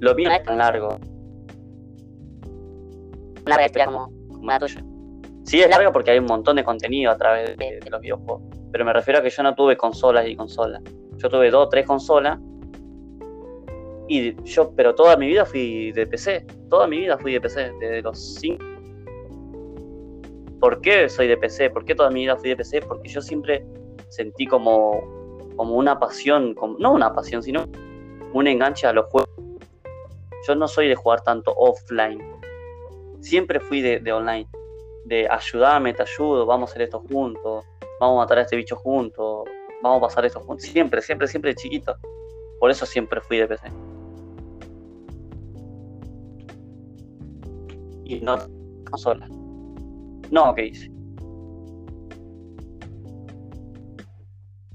Lo mío no es tan largo. una historia como, como la tuya. Sí, es largo porque hay un montón de contenido a través de, de los videojuegos. Pero me refiero a que yo no tuve consolas y consolas. Yo tuve dos o tres consolas. Y yo, pero toda mi vida fui de PC. Toda mi vida fui de PC. Desde los 5. ¿Por qué soy de PC? ¿Por qué toda mi vida fui de PC? Porque yo siempre sentí como, como una pasión, como, no una pasión, sino un enganche a los juegos. Yo no soy de jugar tanto offline. Siempre fui de, online. De ayudarme, te ayudo, vamos a hacer esto juntos, vamos a matar a este bicho juntos, vamos a pasar esto juntos. Siempre, siempre, siempre de chiquito. Por eso siempre fui de PC. y no consola. No, ¿qué?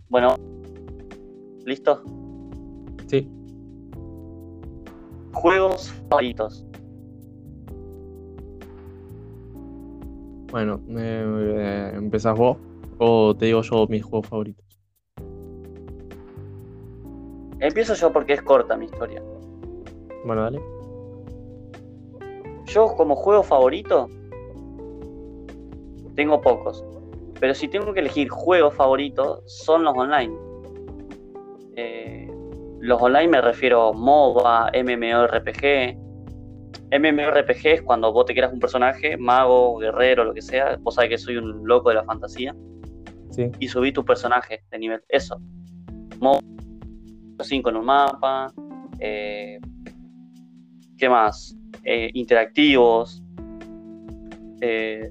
Bueno, ¿listo? Sí. Juegos favoritos. Bueno, eh, eh, ¿empezás vos o te digo yo mis juegos favoritos? Empiezo yo porque es corta mi historia. Bueno, dale. Yo como juego favorito tengo pocos. Pero si tengo que elegir juegos favoritos son los online. Eh, los online me refiero MOBA, MMORPG. MMORPG es cuando vos te creas un personaje, mago, guerrero, lo que sea. Vos sabés que soy un loco de la fantasía. Sí. Y subí tu personaje de nivel. Eso. MOBA 5 en un mapa. eh, ¿Qué más? Eh, interactivos. eh,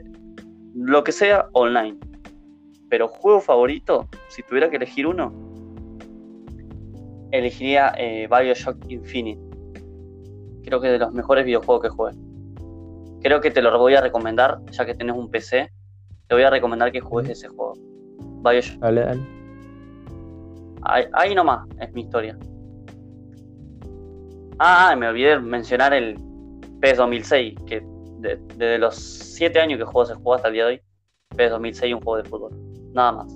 lo que sea online. Pero juego favorito, si tuviera que elegir uno, elegiría eh, Bioshock Infinite. Creo que es de los mejores videojuegos que jugué. Creo que te lo voy a recomendar, ya que tenés un PC. Te voy a recomendar que juegues ese juego. Bioshock. Dale, dale. Ahí, ahí nomás es mi historia. Ah, me olvidé mencionar el PES 2006, que de- desde los 7 años que juego ese juego hasta el día de hoy, PES 2006 un juego de fútbol. Nada más.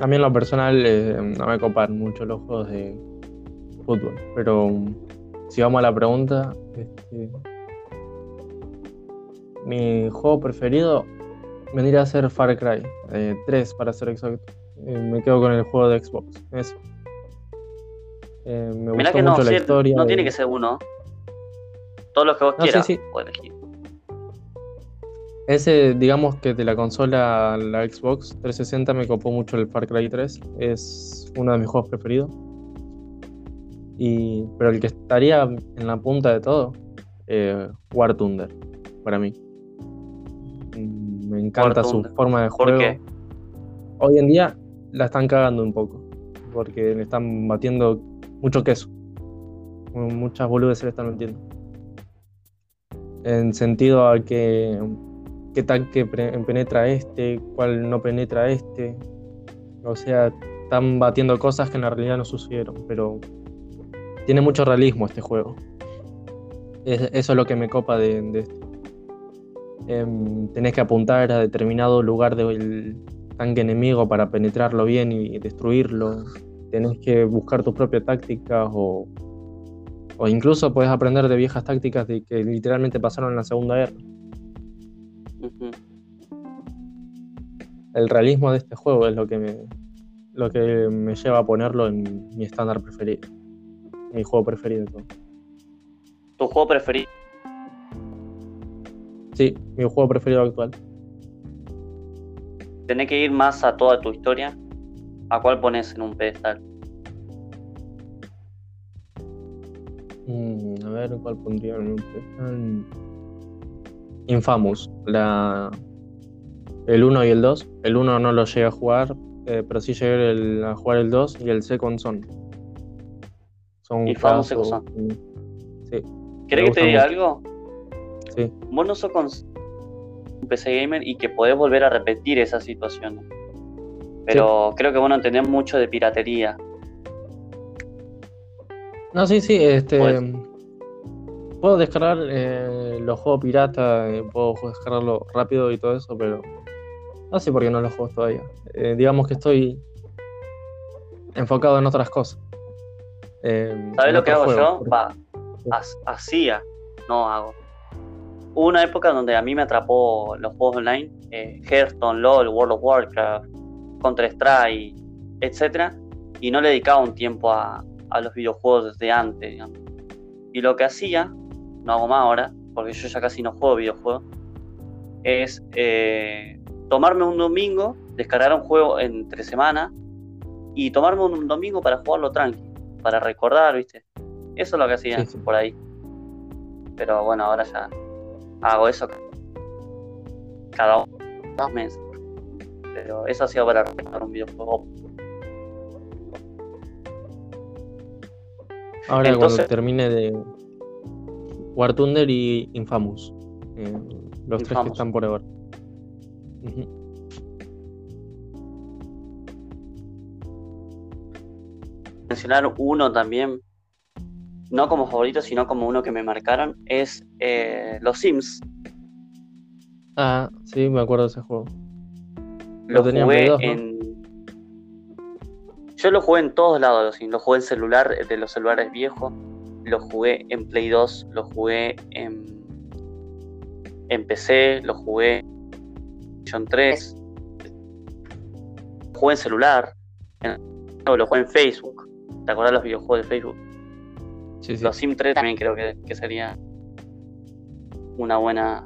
A mí en lo personal eh, no me copan mucho los juegos de fútbol, pero um, si vamos a la pregunta, este, mi juego preferido vendría a ser Far Cry 3 para ser exacto. Eh, me quedo con el juego de Xbox. ese. Eh, me Mirá gustó que no, mucho la historia. no de- tiene que ser uno. Todos los que vos No, quieras, sí. podés elegir. Ese, digamos que de la consola la Xbox 360 me copó mucho el Far Cry 3. Es uno de mis juegos preferidos. Y, pero el que estaría en la punta de todo, eh, War Thunder, para mí. Mm, Me encanta su Thunder. forma de ¿Por juego. qué? Hoy en día la están cagando un poco, porque le están batiendo mucho queso. Muchas boludeces le están metiendo. En sentido a que qué tanque penetra este, cuál no penetra este. O sea, están batiendo cosas que en la realidad no sucedieron, pero tiene mucho realismo este juego. Es- eso es lo que me copa de, de. Em, tenés que apuntar a determinado lugar del tanque enemigo para penetrarlo bien y destruirlo. Tenés que buscar tus propias tácticas o, o incluso puedes aprender de viejas tácticas de que literalmente pasaron en la Segunda Guerra. El realismo de este juego es lo que me, lo que me lleva a ponerlo en mi estándar preferido. Mi juego preferido todo. ¿Tu juego preferido? Sí, mi juego preferido actual. Tenés que ir más a toda tu historia. ¿A cuál pones en un pedestal? Mm, a ver, ¿cuál pondría en un pedestal? Infamous, la... el 1 y el 2. El 1 no lo llegué a jugar, eh, pero sí llegué el- a jugar el 2 y el Second Son. Son Infamous Second mm, Sí, ¿Querés que te diga mucho. algo? sí. Vos no sos cons- un PC gamer y que podés volver a repetir esas situaciones. Pero creo que vos no entendés mucho de piratería. No, sí, sí, este. Pues- Puedo descargar eh, los juegos pirata, eh, puedo descargarlo rápido y todo eso, pero no sé por qué no los juego todavía. Eh, digamos que estoy enfocado en otras cosas. Eh, ¿Sabés en lo que hago yo? porque- Va, hacía, no hago. Hubo una época donde a mí me atrapó los juegos online, Hearthstone, LOL, World of Warcraft, Counter-Strike, etc. Y no le dedicaba un tiempo a, a los videojuegos desde antes, digamos. Y lo que hacía, no hago más ahora, porque yo ya casi no juego videojuegos, es eh, tomarme un domingo, descargar un juego entre semana y tomarme un domingo para jugarlo tranqui, para recordar, ¿viste? Eso es lo que hacía Sí, sí. por ahí. Pero bueno, ahora ya hago eso cada dos meses. Pero eso ha sido para recordar un videojuego. Ahora Entonces- cuando termine de War Thunder y Infamous. Eh, los tres que están por ahora. Ujú. mencionar uno también, no como favorito, sino como uno que me marcaron, es eh, Los Sims. Ah, sí, me acuerdo de ese juego. Lo jugué Play 2, ¿no? en. Yo lo jugué en todos lados, los Sims. Lo jugué en celular, de los celulares viejos. Lo jugué en Play 2. Lo jugué en. En PC. Lo jugué en PlayStation 3. Lo jugué en celular. en- no, lo jugué en Facebook. ¿Te acordás de los videojuegos de Facebook? Sí, sí. Los Sim 3 también creo que, que sería una buena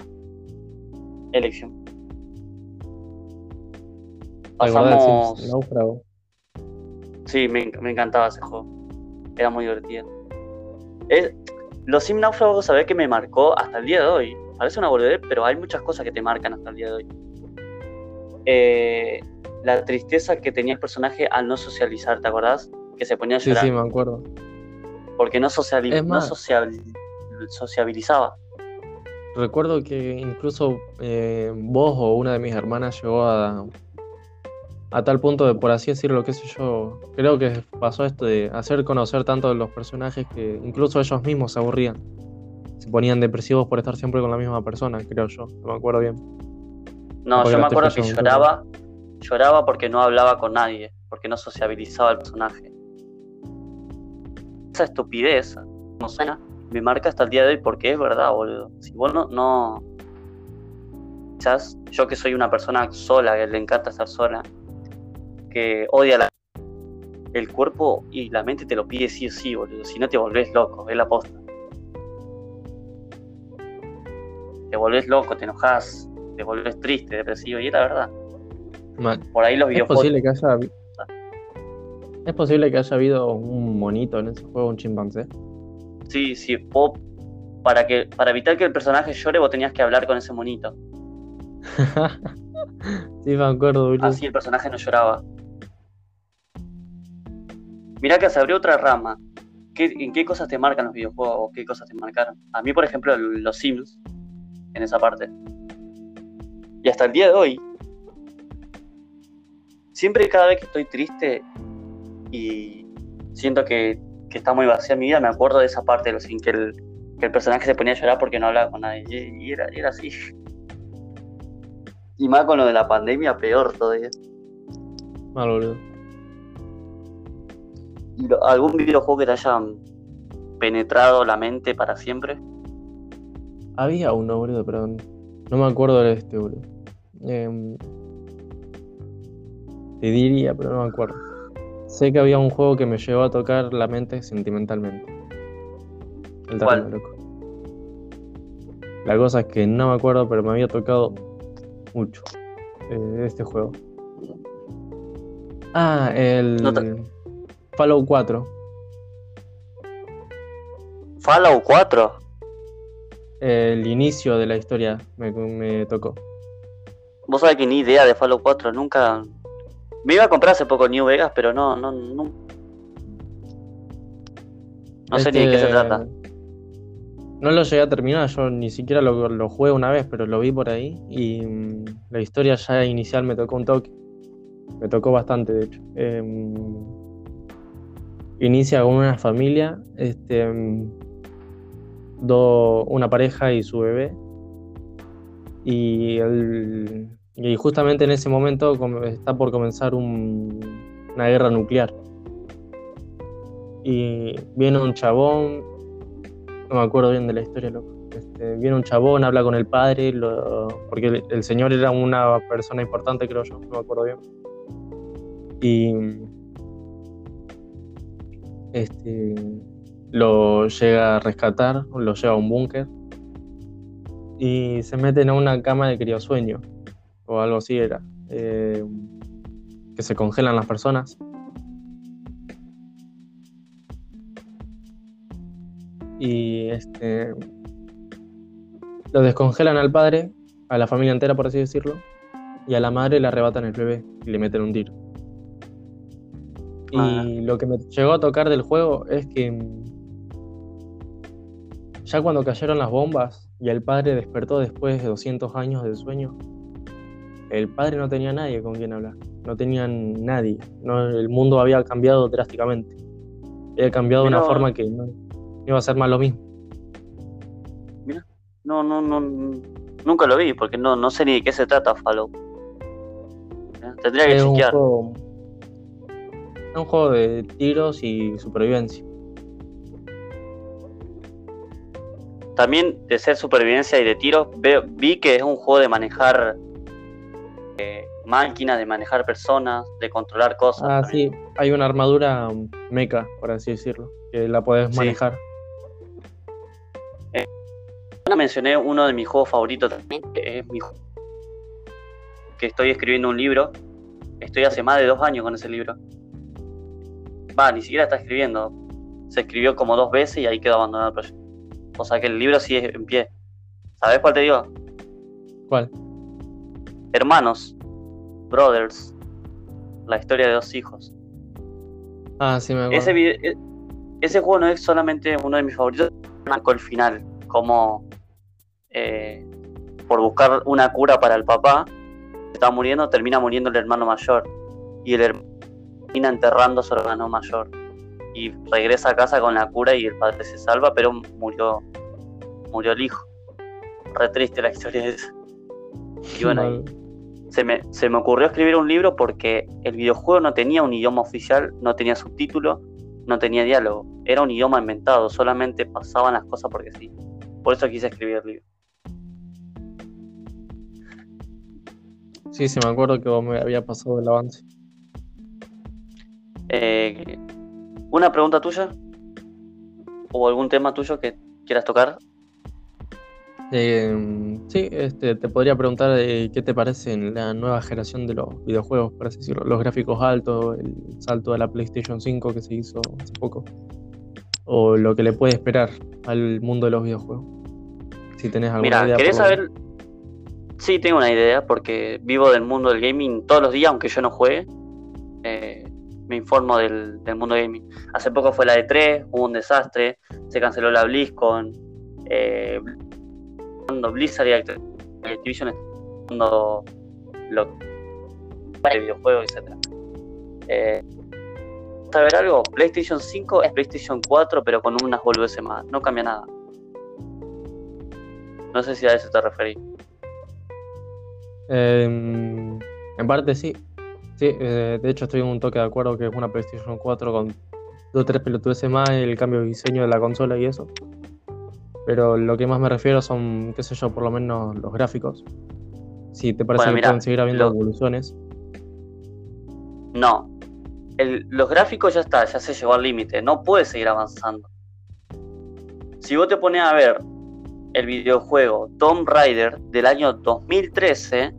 elección. ¿Te acordás del Pasamos. Náufrago? Sí, me, me encantaba ese juego. Era muy divertido. Es- los Sim Náufragos, sabés que me marcó hasta el día de hoy. Parece una boludez, pero hay muchas cosas que te marcan hasta el día de hoy. Eh, la tristeza que tenía el personaje al no socializar, ¿te acordás? Que se ponía a Sí, llorar sí, me acuerdo. porque no, sociabilizaba. Recuerdo que incluso eh, vos o una de mis hermanas llegó a, a tal punto de, por así decirlo, qué sé yo, creo que pasó esto de hacer conocer tanto de los personajes que incluso ellos mismos se aburrían. Se ponían depresivos por estar siempre con la misma persona, creo yo, no me acuerdo bien. No, Porque yo me acuerdo que lloraba, lloraba porque no hablaba con nadie, porque no sociabilizaba el personaje. Esa estupidez, no suena, me marca hasta el día de hoy porque es verdad, boludo. Si vos no, no- quizás yo que soy una persona sola, que le encanta estar sola, que odia la... El cuerpo y la mente te lo pide sí o sí, boludo. Si no te volvés loco, es la posta. Te volvés loco, te enojas, te volvés triste, depresivo, y es la verdad. Por ahí los Es videojuegos. posible que haya. Es posible que haya habido un monito en ese juego, un chimpancé. Sí, sí, vos, para, que, para evitar que el personaje llore, vos tenías que hablar con ese monito. sí, me acuerdo, boludo. Así el personaje no lloraba. Mirá que se abrió otra rama. ¿Qué, ¿En qué cosas te marcan los videojuegos o qué cosas te marcaron? A mí, por ejemplo, los Sims, en esa parte. Y hasta el día de hoy, siempre cada vez que estoy triste y siento que, está muy vacía mi vida, me acuerdo de esa parte de los Sims, que el, que el personaje se ponía a llorar porque no hablaba con nadie. Y, y era, era así. Y más con lo de la pandemia, peor todavía. Mal, boludo. ¿Y lo- ¿Algún videojuego que te haya penetrado la mente para siempre? Había uno, boludo, pero no me acuerdo de este, boludo. Em, te diría, pero no me acuerdo. Sé que había un juego que me llegó a tocar la mente sentimentalmente. El ¿Cuál? loco. La cosa es que no me acuerdo, pero me había tocado mucho eh, este juego. Ah, el No Fallout 4. Fallout 4. El inicio de la historia me, me tocó. Vos sabés que ni idea de Fallout 4, nunca. Me iba a comprar hace poco New Vegas, pero no, no, no. No sé ni de qué se Este, trata. No lo llegué a terminar, yo ni siquiera lo, lo jugué una vez, pero lo vi por ahí y mm, la historia ya inicial me tocó un toque. Me tocó bastante, de hecho. Em, inicia con una familia, este, mm, una pareja y su bebé. Y, justamente en ese momento está por comenzar un- una guerra nuclear. Y viene un chabón, no me acuerdo bien de la historia, loco. Este, viene un chabón, habla con el padre, porque el, el señor era una persona importante, creo yo, no me acuerdo bien. Y este, lo llega a rescatar, lo lleva a un búnker y se meten a una cama de criosueño, o algo así era, eh, que se congelan las personas. y este lo descongelan al padre, a la familia entera por así decirlo, y a la madre le arrebatan el bebé y le meten un tiro. Y lo que me llegó a tocar del juego es que mm, ya cuando cayeron las bombas y el padre despertó después de 200 años de sueño, el padre no tenía nadie con quien hablar, no tenía nadie, no, el mundo había cambiado drásticamente, había cambiado de una forma que no, no iba a ser más lo mismo. No, no, no, nunca lo vi, porque no, no sé ni de qué se trata Fallout. ¿Eh? Tendría que Es un chequear. juego, es un juego de tiros y supervivencia. También de ser supervivencia y de tiros, vi que es un juego de manejar eh, máquinas, de manejar personas, de controlar cosas. Ah, también. sí, hay una armadura mecha, por así decirlo, que la podés Sí. manejar. Ahora mencioné uno de mis juegos favoritos también, que es mi que estoy escribiendo un libro. Estoy hace más de dos años con ese libro. Va, ni siquiera está escribiendo. Se escribió como dos veces y ahí quedó abandonado el proyecto. O sea que el libro sigue en pie. ¿Sabes cuál te digo? ¿Cuál? Hermanos, Brothers, la historia de dos hijos. Ah, sí, me acuerdo. Ese, e- ese juego no es solamente uno de mis favoritos, marcó el final, como eh, por buscar una cura para el papá, está muriendo, termina muriendo el hermano mayor. Y el hermano termina enterrando a su hermano mayor. Y regresa a casa con la cura y el padre se salva, pero murió, murió el hijo. Re triste la historia de eso. Y bueno, Mal. se me, se me ocurrió escribir un libro porque el videojuego no tenía un idioma oficial, no tenía subtítulo, no tenía diálogo. Era un idioma inventado, solamente pasaban las cosas porque sí. Por eso quise escribir el libro. Sí, sí, me acuerdo que vos me había pasado el avance. Eh, ¿Una pregunta tuya? ¿O algún tema tuyo que quieras tocar? Eh, sí, este, te podría preguntar eh, qué te parece en la nueva generación de los videojuegos, por así decirlo. Los gráficos altos, el salto de la PlayStation 5 que se hizo hace poco. O lo que le puede esperar al mundo de los videojuegos. Si tenés alguna Mira, idea. ¿querés saber? Sí, tengo una idea porque vivo del mundo del gaming todos los días, aunque yo no juegue. Eh, me informo del, mundo gaming. Hace poco fue la de 3, hubo un desastre, se canceló la BlizzCon, eh, Blizzard y Acti- Activision están haciendo lo de videojuegos, etc. Eh, ¿Saber algo? PlayStation 5 es PlayStation 4, pero con unas boludeces más. No cambia nada. No sé si a eso te referís. Eh, en parte sí. Sí, eh, de hecho estoy en un toque de acuerdo que es una PlayStation 4 con dos o tres pelotudeces más, el cambio de diseño de la consola y eso. Pero lo que más me refiero son, qué sé yo, por lo menos los gráficos. Si te parece Bueno, que mira, pueden seguir habiendo lo- evoluciones. No. El- los gráficos ya está, ya se llegó al límite. No puede seguir avanzando. Si vos te pones a ver el videojuego Tomb Raider del año 2013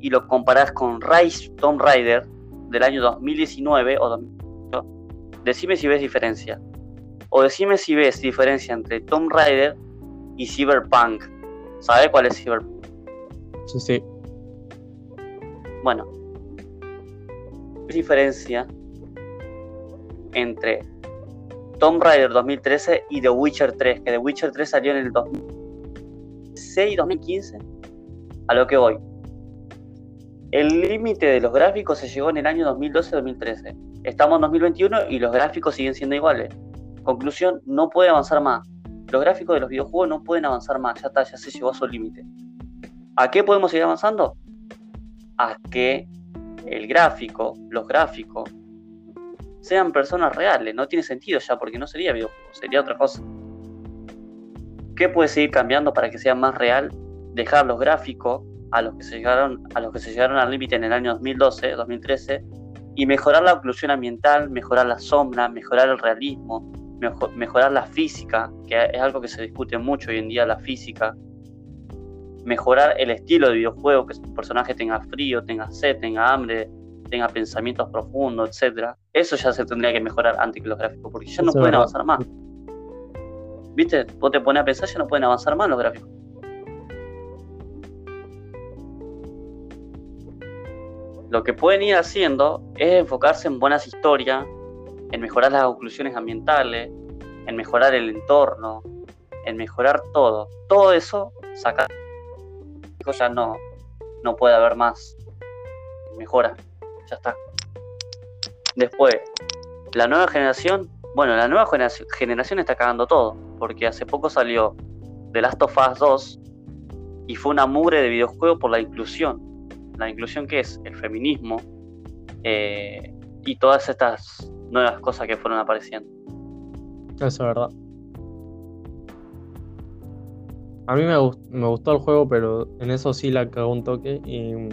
y lo comparás con Rise Tomb Raider del año 2019 o 2018, decime si ves diferencia. O decime si ves diferencia entre Tomb Raider y Cyberpunk. ¿Sabes cuál es Cyberpunk? Sí, sí. Bueno, ¿qué diferencia entre Tomb Raider 2013 y The Witcher 3? Que The Witcher 3 salió en el 2006, 2015. A lo que voy. El límite de los gráficos se llegó en el año 2012-2013. Estamos en 2021 y los gráficos siguen siendo iguales. Conclusión, no puede avanzar más. Los gráficos de los videojuegos no pueden avanzar más. Ya está, ya se llegó a su límite. ¿A qué podemos seguir avanzando? a que el gráfico, los gráficos, sean personas reales. No tiene sentido ya, porque no sería videojuego, sería otra cosa. ¿Qué puede seguir cambiando para que sea más real? Dejar los gráficos a los que se llegaron, a los que se llegaron al límite en el año 2012, 2013, y mejorar la oclusión ambiental, mejorar la sombra, mejorar el realismo, mejo- mejorar la física, que es algo que se discute mucho hoy en día, la física, mejorar el estilo de videojuego, que su personaje tenga frío, tenga sed, tenga hambre, tenga pensamientos profundos, etcétera. Eso ya se tendría que mejorar antes que los gráficos, porque ya no Eso pueden avanzar más. ¿Viste? Vos te pones a pensar, ya no pueden avanzar más los gráficos. Lo que pueden ir haciendo es enfocarse en buenas historias, en mejorar las conclusiones ambientales, en mejorar el entorno, en mejorar todo. Todo eso, sacar ya no, no puede haber más mejora. Ya está. Después, la nueva generación, bueno, la nueva generación, está cagando todo, porque hace poco salió The Last of Us 2 y fue una mugre de videojuego por la inclusión. La inclusión que es el feminismo eh, y todas estas nuevas cosas que fueron apareciendo. Eso es verdad. A mí me, gust- me gustó el juego, pero en eso sí la cagó un toque y mm,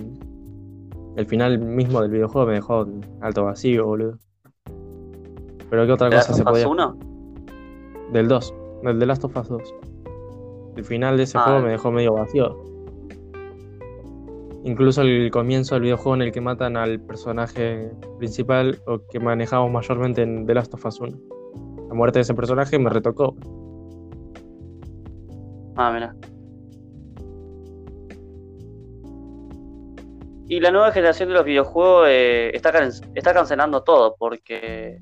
el final mismo del videojuego me dejó alto vacío, boludo. Pero qué otra ¿The cosa se podía... 1? Del 2, del The Last of Us 2. El final de ese Ah, juego me dejó medio vacío. Incluso el comienzo del videojuego en el que matan al personaje principal o que manejamos mayormente en The Last of Us 1. La muerte de ese personaje me retocó. Ah, mira. Y la nueva generación de los videojuegos eh, está, can- está cancelando todo porque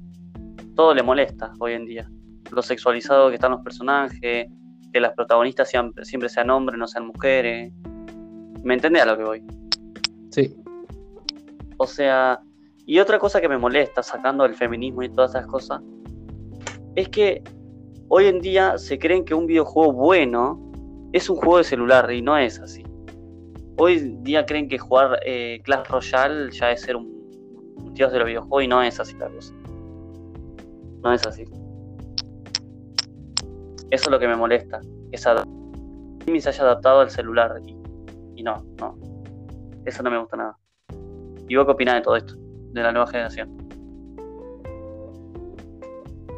todo le molesta hoy en día. Lo sexualizado que están los personajes, que las protagonistas siempre sean hombres, no sean mujeres. ¿Me entendés a lo que voy? Sí, O sea, y otra cosa que me molesta, sacando el feminismo y todas esas cosas, es que hoy en día se creen que un videojuego bueno es un juego de celular y no es así. Hoy en día creen que jugar eh, Clash Royale ya es ser un, un dios de los videojuegos y no es así la cosa. No es así. Eso es lo que me molesta. Que esa se haya adaptado al celular y, y no, no. Eso no me gusta nada. ¿Y vos qué opinás de todo esto? De la nueva generación.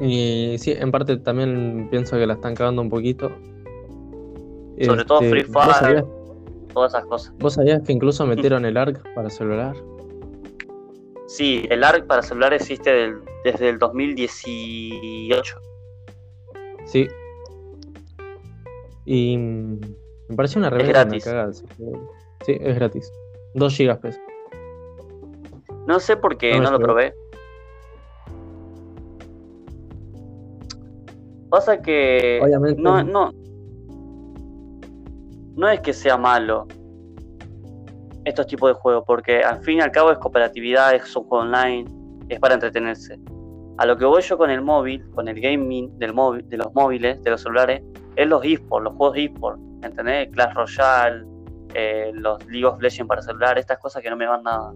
y sí, en parte también pienso que la están cagando un poquito. Sobre todo Free ¿vos Fire. sabías, Todas esas cosas. vos sabías que incluso metieron el ARC para celular? Sí, el ARC para celular existe del- desde el 2018. Sí. Y mm, me pareció una gratis. cagada ese juego. Sí, es gratis. 2 gigas pesa. No sé por qué No lo probé. Pasa que Obviamente. no, no, no es que sea malo estos tipos de juegos, porque al fin y al cabo es cooperatividad, es un juego online, es para entretenerse. A lo que voy yo con el móvil, con el gaming del móvil, de los móviles, de los celulares, es los esports, los juegos esports, ¿entendés? Clash Royale, eh, los League of Legends para celular, estas cosas que no me van nada.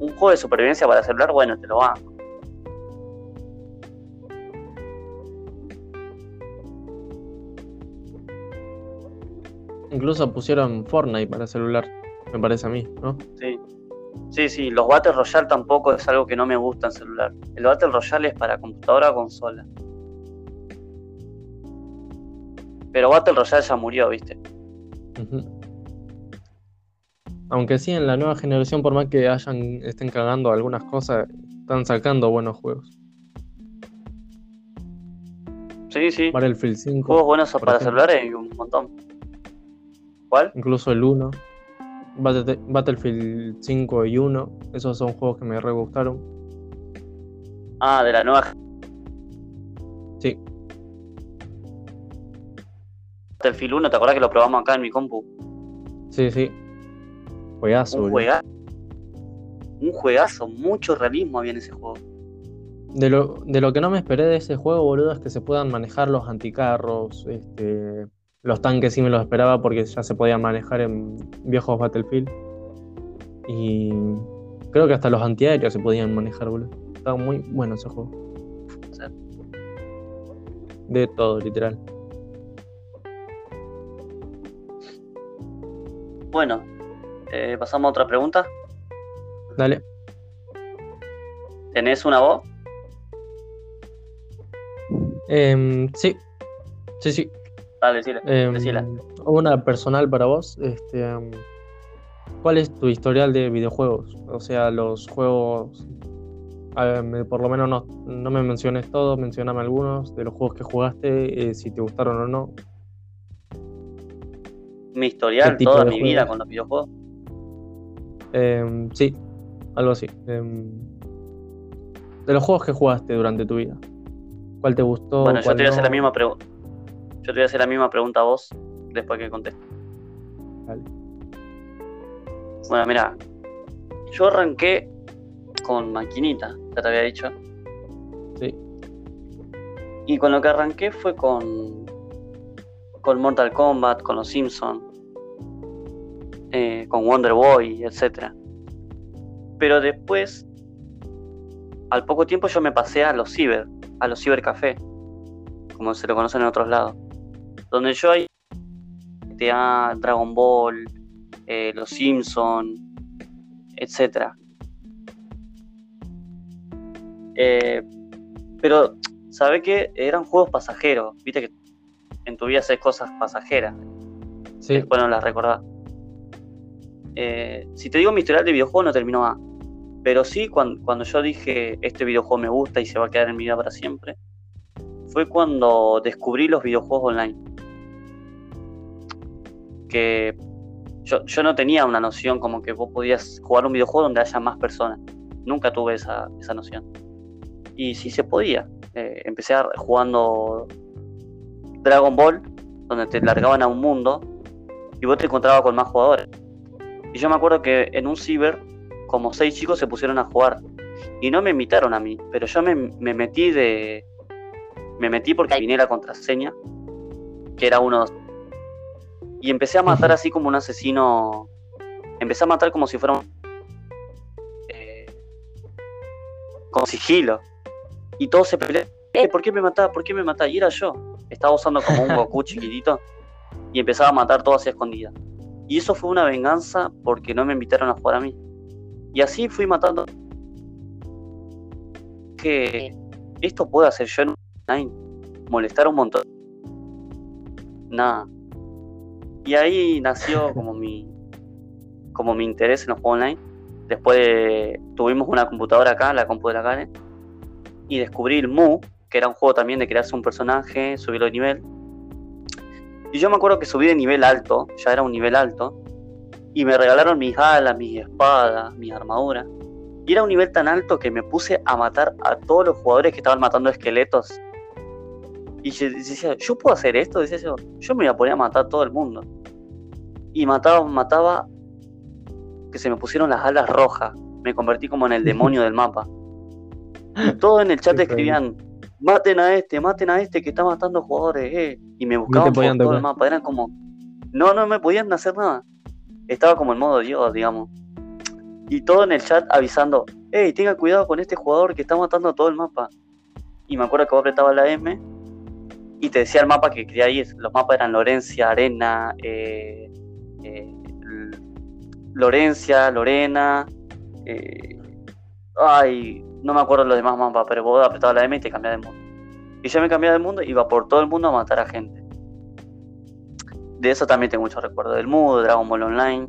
Un juego de supervivencia para celular, bueno, te lo van. Incluso pusieron Fortnite para celular, me parece a mí, ¿no? Sí. Sí, sí, los Battle Royale tampoco es algo que no me gusta en celular. El Battle Royale es para computadora o consola. Pero Battle Royale ya murió, ¿viste? Aunque sí, en la nueva generación, por más que hayan estén cagando algunas cosas, están sacando buenos juegos. Sí, sí. Battlefield 5, Juegos buenos para ejemplo. celulares hay un montón. ¿Cuál? incluso el 1. Battle- Battlefield 5 y 1, esos son juegos que me re gustaron. Ah, de la nueva. Sí, Battlefield 1, ¿te acordás que lo probamos acá en mi compu? sí, sí. Juegazo, Un juegazo. Un juegazo, mucho realismo había en ese juego. De lo, de lo que no me esperé de ese juego, boludo, es que se puedan manejar los anticarros, este, los tanques sí me los esperaba porque ya se podían manejar en viejos Battlefield. Y creo que hasta los antiaéreos se podían manejar, boludo. Estaba muy bueno ese juego. De todo, literal. Bueno, eh, pasamos a otra pregunta. Dale. ¿Tenés una voz? Em, sí, sí, sí. Dale. Em, Decila. una personal para vos. Este, em, ¿Cuál es tu historial de videojuegos? O sea, los juegos. por lo menos no, no me menciones todos, mencioname algunos de los juegos que jugaste, eh, si te gustaron o no. Mi historial, ¿Qué tipo toda mi vida con los videojuegos. Em, sí, algo así. Em, de los juegos que jugaste durante tu vida. ¿Cuál te gustó? bueno, yo te voy a hacer la misma pregunta. Yo te voy a hacer la misma pregunta a vos después que conteste. Dale. Bueno, mira, yo arranqué con maquinita, ya te había dicho. Sí. Y con lo que arranqué fue con, con Mortal Kombat, con los Simpsons, con Wonder Boy, etc. Pero después, al poco tiempo yo me pasé a los ciber, a los cibercafé, como se lo conocen en otros lados. Donde yo ahí GTA, Dragon Ball, eh, los Simpsons, etc. Eh, pero, ¿sabe qué? Eran juegos pasajeros. Viste que en tu vida haces cosas pasajeras. Sí, Después no las recordás. Eh, si te digo mi historial de videojuego no terminó más. Pero sí, cuando, yo dije este videojuego me gusta y se va a quedar en mi vida para siempre, fue cuando descubrí los videojuegos online. Que yo, yo no tenía una noción como que vos podías jugar un videojuego donde haya más personas. Nunca tuve esa, esa noción. Y sí se podía. Eh, empecé a- jugando Dragon Ball, donde te largaban a un mundo y vos te encontrabas con más jugadores. Y yo me acuerdo que en un ciber, como seis chicos se pusieron a jugar. Y no me invitaron a mí, pero yo me, me metí de. Me metí porque vine la contraseña, que era uno. Y empecé a matar así como un asesino. Empecé a matar como si fuera un. eh, con sigilo. Y todos se peleaban. "Eh, ¿Por qué me matás? ¿Por qué me matás? Y era yo. Estaba usando como un Goku chiquitito y empezaba a matar todo hacia escondida. Y eso fue una venganza porque no me invitaron a jugar a mí. Y así fui matando. Que esto puedo hacer yo en online. Molestar un montón. Nada. Y ahí nació como mi. como mi interés en los juegos online. Después de- tuvimos una computadora acá, la compu de la Karen. Y descubrí el Mu, que era un juego también de crearse un personaje, subirlo de nivel. Y yo me acuerdo que subí de nivel alto, ya era un nivel alto, y me regalaron mis alas, mis espadas, mis armaduras. Y era un nivel tan alto que me puse a matar a todos los jugadores que estaban matando esqueletos. Y yo decía, ¿yo puedo hacer esto? Decía yo, yo me iba a poner a matar a todo el mundo. Y mataba, mataba, que se me pusieron las alas rojas. Me convertí como en el demonio del mapa. Y todos en el chat escribían, maten a este, maten a este que está matando jugadores, eh. Y me buscaban por todo el mapa. Eran como, no, no me podían hacer nada. Estaba como en modo Dios, digamos. Y todo en el chat avisando, hey, tenga cuidado con este jugador que está matando a todo el mapa. Y me acuerdo que vos apretabas la M y te decía el mapa que quería ir. Los mapas eran Lorencia, Arena, eh, eh, Lorencia, Lorena. eh, ay, no me acuerdo los demás mapas, pero vos apretabas la M y te cambiabas de mundo. Y yo me cambiaba de mundo y iba por todo el mundo a matar a gente. De eso también tengo muchos recuerdos. Del Mudo, Dragon Ball Online.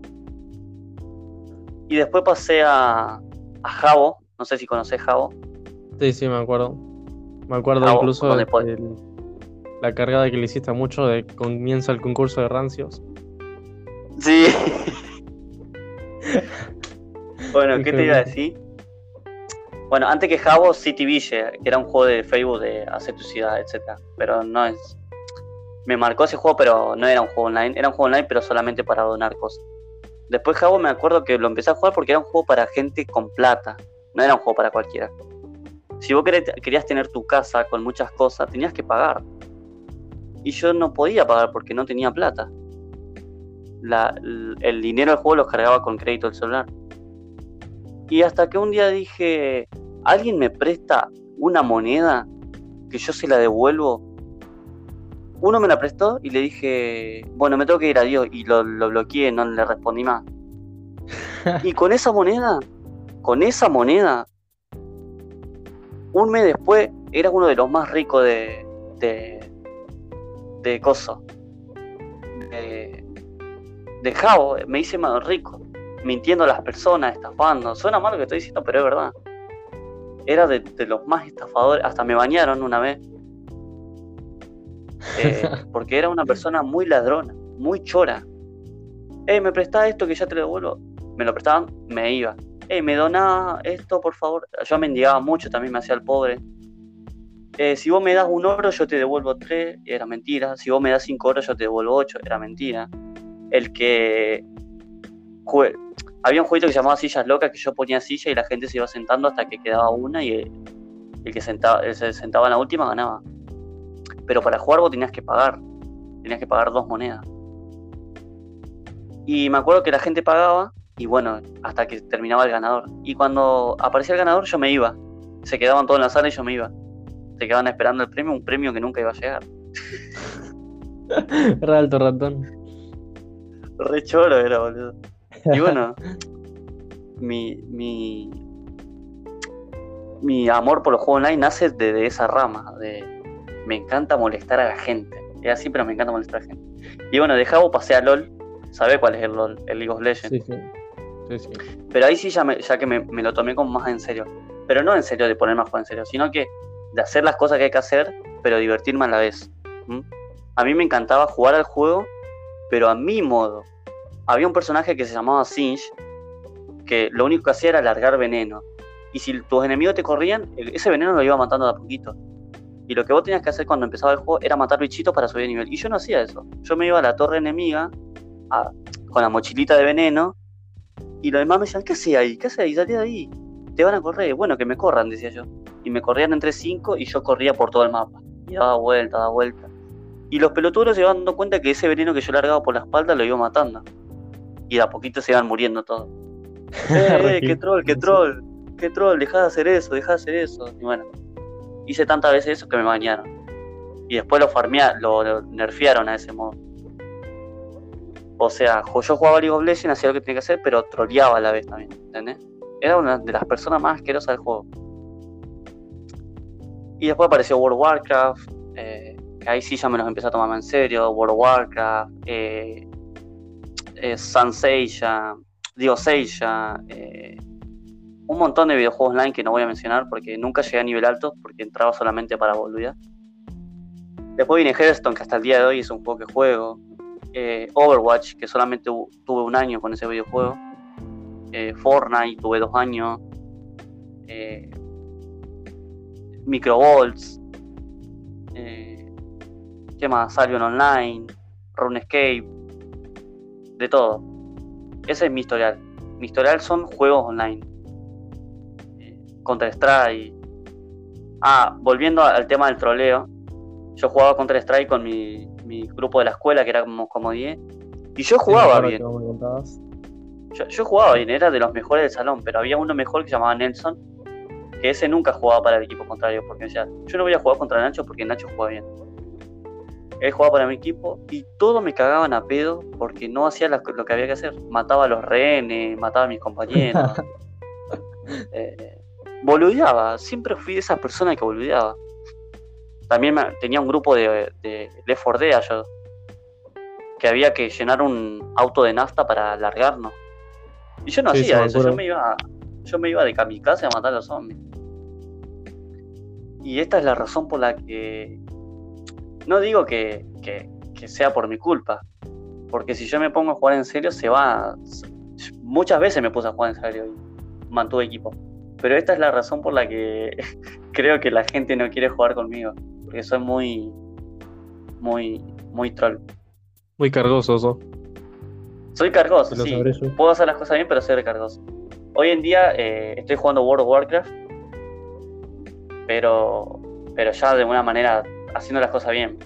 Y después pasé a, a Jabo. No sé si conocés Jabo. sí, sí, me acuerdo. Me acuerdo incluso ¿dónde de, la cargada que le hiciste mucho de comienza el concurso de rancios. Sí. bueno, ¿qué te iba a decir? Bueno, antes que Jabo, City Ville, que era un juego de Facebook de hacer tu ciudad, etc. Pero no es. Me marcó ese juego, pero no era un juego online. Era un juego online, pero solamente para donar cosas. Después Jabo me acuerdo que lo empecé a jugar porque era un juego para gente con plata. No era un juego para cualquiera. Si vos querías tener tu casa con muchas cosas, tenías que pagar. Y yo no podía pagar porque no tenía plata. El dinero del juego lo cargaba con crédito del celular. Y hasta que un día dije, ¿alguien me presta una moneda que yo se la devuelvo? Uno me la prestó y le dije, bueno, me tengo que ir a Dios. Y lo, lo bloqueé, no le respondí más. y con esa moneda, con esa moneda, un mes después era uno de los más ricos de, de, de Coso. De, de Jabo, me hice más rico. Mintiendo a las personas, estafando. Suena mal lo que estoy diciendo, pero es verdad. Era de, de los más estafadores. Hasta me bañaron una vez. Eh, porque era una persona muy ladrona, muy chora. Ey, me prestás esto que ya te lo devuelvo. Me lo prestaban, me iba. Ey, me donás esto, por favor. Yo mendigaba mucho, también me hacía el pobre. eh, si vos me das un oro, yo te devuelvo tres, era mentira. Si vos me das cinco oros, yo te devuelvo ocho, era mentira. El que. Jue- Había un jueguito que se llamaba Sillas Locas, que yo ponía silla y la gente se iba sentando hasta que quedaba una y el, el que sentaba, el se sentaba en la última ganaba. Pero para jugar vos tenías que pagar. Tenías que pagar dos monedas. Y me acuerdo que la gente pagaba y bueno, hasta que terminaba el ganador. Y cuando aparecía el ganador yo me iba. Se quedaban todos en la sala y yo me iba. Se quedaban esperando el premio, un premio que nunca iba a llegar. Re alto ratón. Re choro era, boludo. Y bueno, mi, mi, mi amor por los juegos online nace de, de esa rama, de me encanta molestar a la gente. Es así, pero me encanta molestar a la gente. Y bueno, de Jabo pasé a LOL. ¿Sabe cuál es el LOL? El League of Legends. Sí, sí. Sí, sí. Pero ahí sí ya, me- ya que me, me lo tomé como más en serio. Pero no en serio de poner más juego en serio, sino que de hacer las cosas que hay que hacer, pero divertirme a la vez. ¿m? A mí me encantaba jugar al juego, pero a mi modo. Había un personaje que se llamaba Singe, que lo único que hacía era largar veneno. Y si tus enemigos te corrían, el- ese veneno lo iba matando de a poquito. Y lo que vos tenías que hacer cuando empezaba el juego era matar bichitos para subir de nivel. Y yo no hacía eso. Yo me iba a la torre enemiga con la mochilita de veneno y los demás me decían, ¿qué haces ahí? ¿Qué haces ahí? Salí de ahí. Te van a correr. Bueno, que me corran, decía yo. Y me corrían entre cinco y yo corría por todo el mapa. Y daba vuelta, daba vuelta. Y los pelotudos se iban dando cuenta que ese veneno que yo largaba por la espalda lo iba matando. Y de a poquito se iban muriendo todos. ¡Eh, eh, qué troll, qué troll! ¡Qué troll! Dejá de hacer eso, dejá de hacer eso. Y bueno, hice tantas veces eso que me bañaron. Y después lo farmea, lo, lo nerfearon a ese modo. O sea, yo jugaba League of Legends, hacía lo que tenía que hacer, pero troleaba a la vez también, ¿entendés? Era una de las personas más asquerosas del juego. Y después apareció World of Warcraft, eh, que ahí sí ya me los empecé a tomar en serio. World of Warcraft, eh, eh, Sun Seiya, eh, un montón de videojuegos online que no voy a mencionar porque nunca llegué a nivel alto, porque entraba solamente para boludear. Después viene Hearthstone, que hasta el día de hoy es un juego que juego. Eh, Overwatch, que solamente tuve un año con ese videojuego. Eh, Fortnite, tuve dos años. Eh, Microvolts. Eh, ¿Qué más? Albion Online. RuneScape. De todo. Ese es mi historial. Mi historial son juegos online. Eh, Counter-Strike. Ah, volviendo al tema del troleo. Yo jugaba Counter-Strike con mi, mi grupo de la escuela, que era como, como 10. Y yo jugaba bien. Yo, yo jugaba bien, era de los mejores del salón, pero había uno mejor que se llamaba Nelson, que ese nunca jugaba para el equipo contrario, porque decía, yo no voy a jugar contra Nacho porque Nacho juega bien. Él jugaba para mi equipo y todos me cagaban a pedo porque no hacía lo que había que hacer. Mataba a los rehenes, mataba a mis compañeros. eh, boludeaba, siempre fui de esas personas que boludeaba. También me- tenía un grupo de, de Left 4 Dead yo, que había que llenar un auto de nafta para largarnos. Y yo no Sí, hacía eso, yo me iba, yo me iba de kamikaze a matar a los zombies. Y esta es la razón por la que no digo que, que- que sea por mi culpa, porque si yo me pongo a jugar en serio, se va. Muchas veces me puse a jugar en serio y mantuve equipo. Pero esta es la razón por la que creo que la gente no quiere jugar conmigo, porque soy muy, muy, muy troll. Muy cargoso. Soy cargoso, sí. Puedo hacer las cosas bien, pero soy recargoso. Hoy en día eh, estoy jugando World of Warcraft, pero, pero ya de una manera haciendo las cosas bien.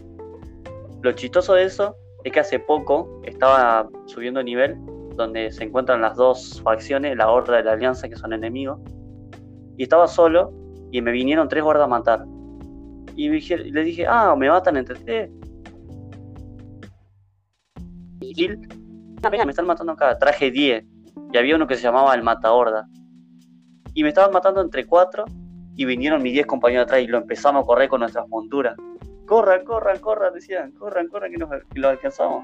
Lo chistoso de eso es que hace poco estaba subiendo nivel donde se encuentran las dos facciones, la Horda de la Alianza, que son enemigos, y estaba solo y me vinieron tres guardas a matar. Y dije- le dije, ah, me matan entre tres. Kill. Me están matando acá. Traje 10. Y había uno que se llamaba el Mata Horda. Y me estaban matando entre cuatro. Y vinieron mis 10 compañeros atrás y lo empezamos a correr con nuestras monturas. Corran, corran, corran, decían. Corran, corran, que, nos, que lo alcanzamos.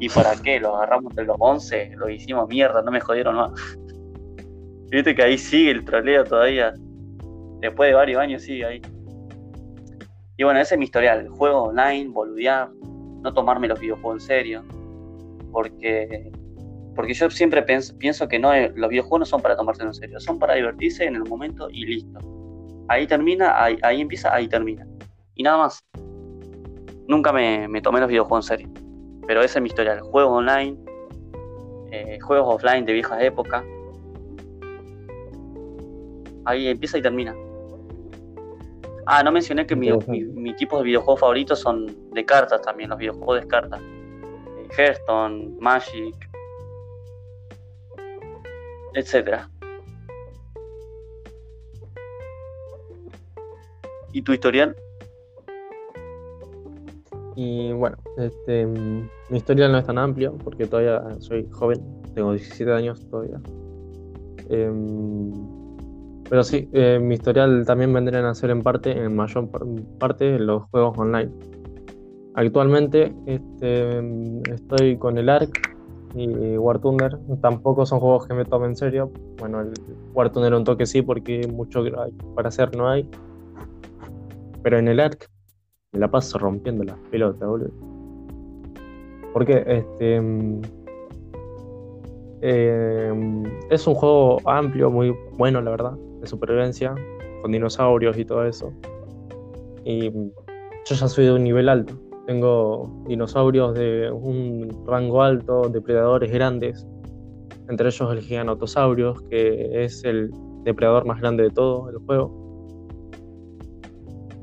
¿Y para qué? Los agarramos entre los 11. Lo hicimos mierda, no me jodieron más. Viste que ahí sigue el troleo todavía. Después de varios años sigue ahí. Y bueno, ese es mi historial. Juego online, boludear, no tomarme los videojuegos en serio. Porque, porque yo siempre pienso que no, los videojuegos no son para tomarse en serio, son para divertirse en el momento y listo. Ahí termina, ahí, ahí empieza, ahí termina. y nada más. Nunca me, me tomé los videojuegos en serio. Pero esa es mi historia. Juegos online, eh, juegos offline de viejas épocas. Ahí empieza y termina. Ah, no mencioné que mi, mi, mi tipo de videojuegos favoritos son de cartas también, los videojuegos de cartas. Eh, Hearthstone, Magic, etcétera. ¿Y tu historial? Y bueno, este, mm, mi historial no es tan amplio porque todavía soy joven, tengo 17 años todavía. Em, pero sí, eh, mi historial también vendrían a ser en parte, en mayor par- parte, los juegos online. Actualmente este, mm, estoy con el ARC y War Thunder. Tampoco son juegos que me tomen en serio. Bueno, el War Thunder un toque sí porque mucho para hacer no hay. Pero en el ARC me la paso rompiendo las pelotas, boludo. Porque este. mm, eh, es un juego amplio, muy bueno, la verdad, de supervivencia, con dinosaurios y todo eso. Y mm, yo ya soy de un nivel alto. Tengo dinosaurios de un rango alto, depredadores grandes. Entre ellos el Giganotosaurus, que es el depredador más grande de todo el juego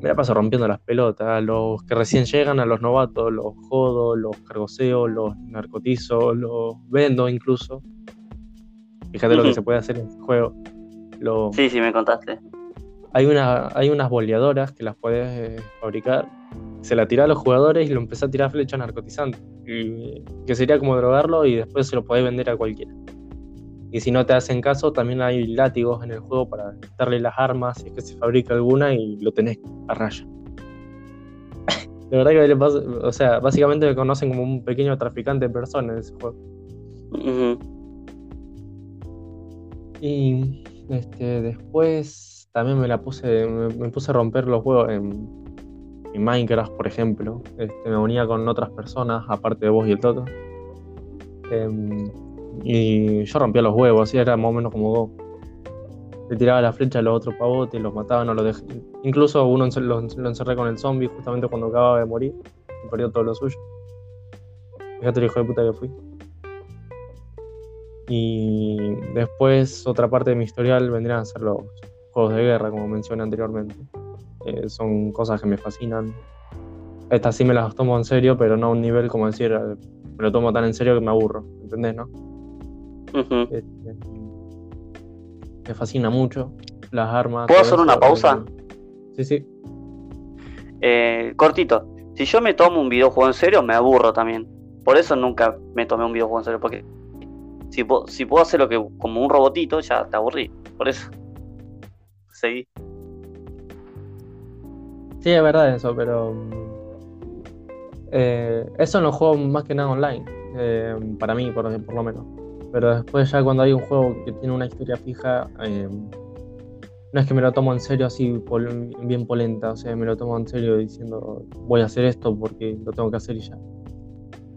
me la paso rompiendo las pelotas. Los que recién llegan, a los novatos, los jodo, los cargoseo, los narcotizo, los vendo incluso. Fíjate lo que se puede hacer en este juego. Sí, sí, me contaste. hay, una, hay unas boleadoras que las puedes eh, fabricar. Se la tira a los jugadores y lo empezás a tirar flechas narcotizantes. Y, que sería como drogarlo y después se lo podés vender a cualquiera. Y si no te hacen caso, también hay látigos en el juego para quitarle las armas si es que se fabrica alguna y lo tenés a raya. De verdad que le pasa- o sea, básicamente me conocen como un pequeño traficante de personas en ese juego. Y este, después también me la puse, me, me puse a romper los juegos en, en Minecraft, por ejemplo. Este, me unía con otras personas, aparte de vos y el Toto. Em, y yo rompía los huevos, así era más o menos como vos. Le tiraba la flecha a los otros pavotes, los mataba, no los dejé. Incluso uno lo, encerré con el zombie justamente cuando acababa de morir y perdió todo lo suyo. Fíjate el hijo de puta que fui. Y después otra parte de mi historial vendrían a ser los juegos de guerra, como mencioné anteriormente. Son cosas que me fascinan. Estas sí me las tomo en serio, pero no a un nivel como decir, eh, me lo tomo tan en serio que me aburro, ¿entendés, no? Este, me fascina mucho las armas. ¿Puedo hacer una pausa? Sí, sí. Eh, cortito, si yo me tomo un videojuego en serio, me aburro también. Por eso nunca me tomé un videojuego en serio, porque si, puedo hacer lo que como un robotito, ya te aburrí. Por eso. Seguí. Sí, es verdad eso, pero. eh, eso en los juegos más que nada online. eh, para mí, por, por lo menos. Pero después, ya cuando hay un juego que tiene una historia fija, eh, no es que me lo tomo en serio así, pol- bien polenta. O sea, me lo tomo en serio diciendo, voy a hacer esto porque lo tengo que hacer y ya.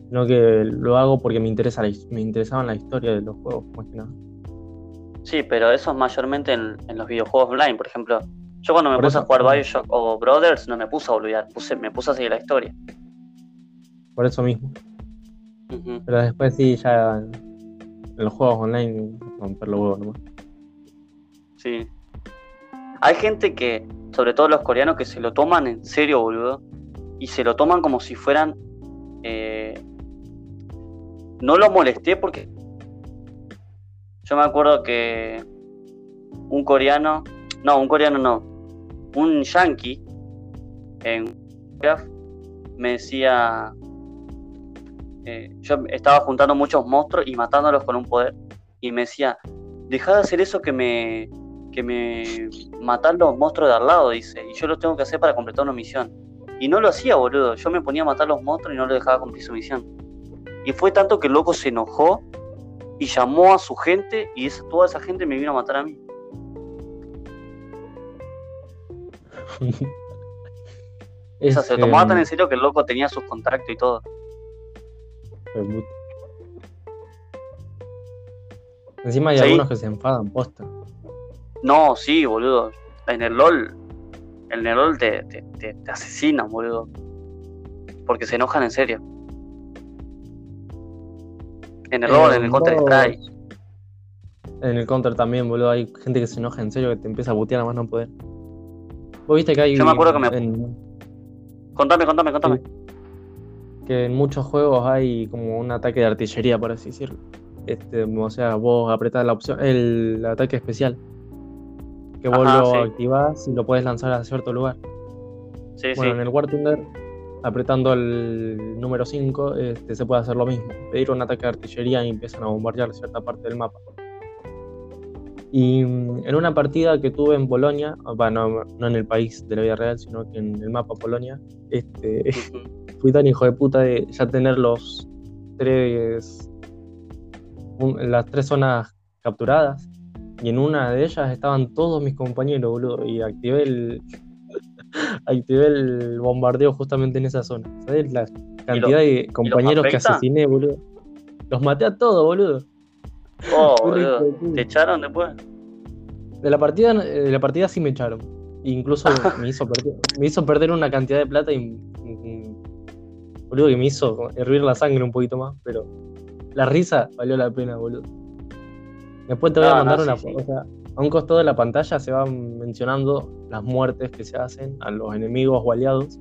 Sino que lo hago porque me, interesa la me interesaban la historia de los juegos, más que nada. Sí, pero eso es mayormente en, en los videojuegos online, por ejemplo. Yo cuando me Por puse eso. a jugar Bioshock o Brothers, no me puse a boludear, puse, me puse a seguir la historia. Por eso mismo. Pero después sí, ya los juegos online, romper los huevos nomás. Sí. Hay gente que, sobre todo los coreanos, que se lo toman en serio, boludo. Y se lo toman como si fueran. eh, No lo molesté porque. Yo me acuerdo que. Un coreano. No, un coreano no. Un yankee. En me decía. Eh, yo estaba juntando muchos monstruos y matándolos con un poder. Y me decía: Deja de hacer eso que me que me matan los monstruos de al lado, dice, y yo lo tengo que hacer para completar una misión. Y no lo hacía, boludo. Yo me ponía a matar los monstruos y no lo dejaba cumplir su misión. Y fue tanto que el loco se enojó y llamó a su gente y esa- toda esa gente me vino a matar a mí. O sea, se lo Es, tomaba tan en serio que el loco tenía sus contactos y todo. Encima hay Sí. algunos que se enfadan, posta. No, sí, boludo. En el LOL En el LOL te, te, te, te asesinan, boludo. Porque se enojan en serio. En el LOL, en el Counter Strike. En el counter también, boludo, hay gente que se enoja en serio que te empieza a putear a más no poder. Vos viste que hay. Yo me acuerdo que me- en- Contame, contame, contame. Que en muchos juegos hay como un ataque de artillería, por así decirlo. Este, o sea, vos apretás la opción, el ataque especial. Que vos Ajá, lo sí. activás y lo puedes lanzar a cierto lugar. Sí, Bueno, sí. en el War Thunder, apretando el número 5, este, se puede hacer lo mismo. Pedir un ataque de artillería y empiezan a bombardear cierta parte del mapa. Y mm, en una partida que tuve en Polonia, bueno, no en el país de la vida real, sino que en el mapa Polonia, este, fui tan hijo de puta de ya tener los tres un- las tres zonas capturadas y en una de ellas estaban todos mis compañeros, boludo, y activé el activé el bombardeo justamente en esa zona. ¿Sabes la cantidad de compañeros que asesiné, boludo? Los maté a todos, boludo. Oh, boludo. ¿Te echaron después? De la partida de la partida sí me echaron. Incluso me hizo perder, me hizo perder una cantidad de plata y y- boludo que me hizo hervir la sangre un poquito más, pero la risa valió la pena, boludo. Después te voy a mandar una sí. O sea, a un costado de la pantalla se van mencionando las muertes que se hacen a los enemigos o aliados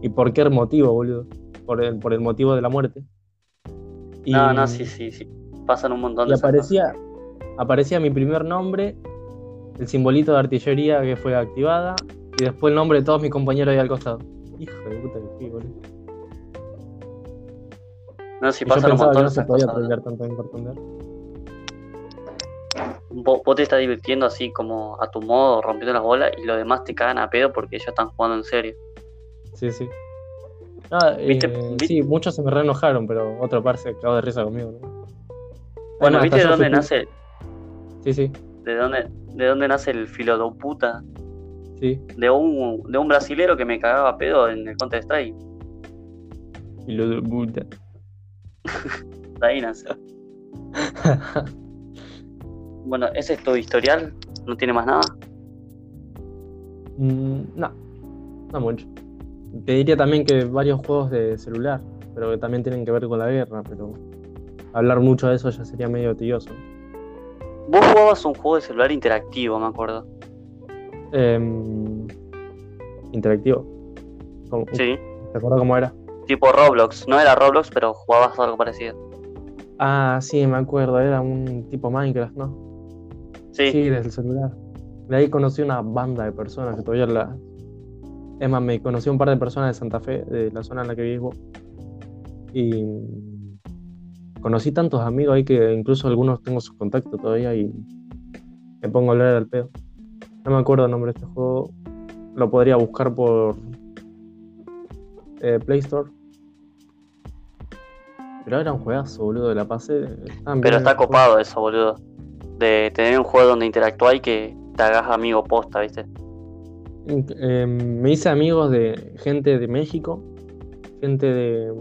y por qué motivo, boludo. Por el, por el motivo de la muerte. Y, No, no, sí, sí, sí. Pasan un montón y de esas aparecía, aparecía mi primer nombre, el simbolito de artillería que fue activada, y después el nombre de todos mis compañeros ahí al costado. Hijo de puta que boludo. No, Y yo pasan un montón no de se esas podía cosas. trolear tanto en. Vos, vos te estás divirtiendo así como a tu modo, rompiendo las bolas, y los demás te cagan a pedo porque ellos están jugando en serio. Sí, sí. Ah, ¿Viste- eh, sí, muchos se me re enojaron, pero otra parte se cagó de risa conmigo. ¿no? Bueno, ¿viste de dónde nace, Sí, sí, de dónde, de dónde nace el filodoputa? sí. De un, de un brasilero que me cagaba a pedo en el Counter Strike. Y lo de puta. De ahí nace. Bueno, ese es tu historial, no tiene más nada. Mm, no, no mucho. Te diría también que varios juegos de celular, pero que también tienen que ver con la guerra, pero hablar mucho de eso ya sería medio tedioso. Vos jugabas un juego de celular interactivo, me acuerdo. Em, interactivo. ¿Cómo- Sí. ¿Te acuerdas cómo era? Tipo Roblox. No era Roblox, pero jugabas algo parecido. Ah, sí, me acuerdo, era un tipo Minecraft, ¿no? Sí. Sí, desde el celular. De ahí conocí una banda de personas que todavía la. Es más, me conocí un par de personas de Santa Fe, de la zona en la que vivo. Y conocí tantos amigos ahí que incluso algunos tengo sus contactos todavía y me pongo a hablar al pedo. No me acuerdo el nombre de este juego. Lo podría buscar por eh, Play Store. Pero era un juegazo, boludo, de la pasé. Pero está copado eso, boludo. De tener un juego donde interactúas y que te hagas amigo posta, ¿viste? Eh, me hice amigos de gente de México, gente de,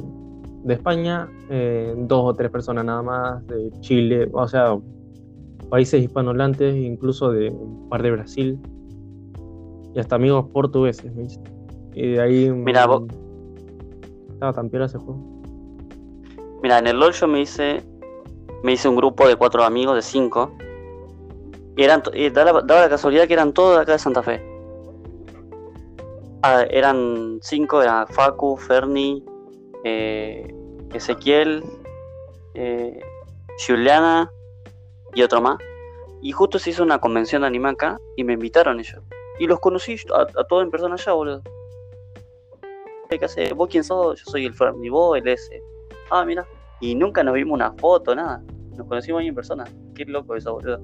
de España, eh, dos o tres personas nada más, de Chile, o sea, países hispanohablantes, incluso de un par de Brasil, y hasta amigos portugueses. Y de ahí. Mira, vos- mm, Estaba tan piola ese juego. Mira, en el LOL yo me hice me hice un grupo de cuatro amigos, de cinco. Y eran, y daba, la, daba la casualidad que eran todos de acá de Santa Fe. Ah, eran cinco, eran Facu, Ferni, eh, Ezequiel, eh, Juliana y otro más. Y justo se hizo una convención de anime acá y me invitaron ellos. Y los conocí a, todos en persona allá, boludo. ¿Qué hace? ¿Vos quién sos? Yo soy el Ferni, vos el ese. Ah, mira. Y nunca nos vimos una foto, nada. Nos conocimos ahí en persona. Qué loco eso, boludo.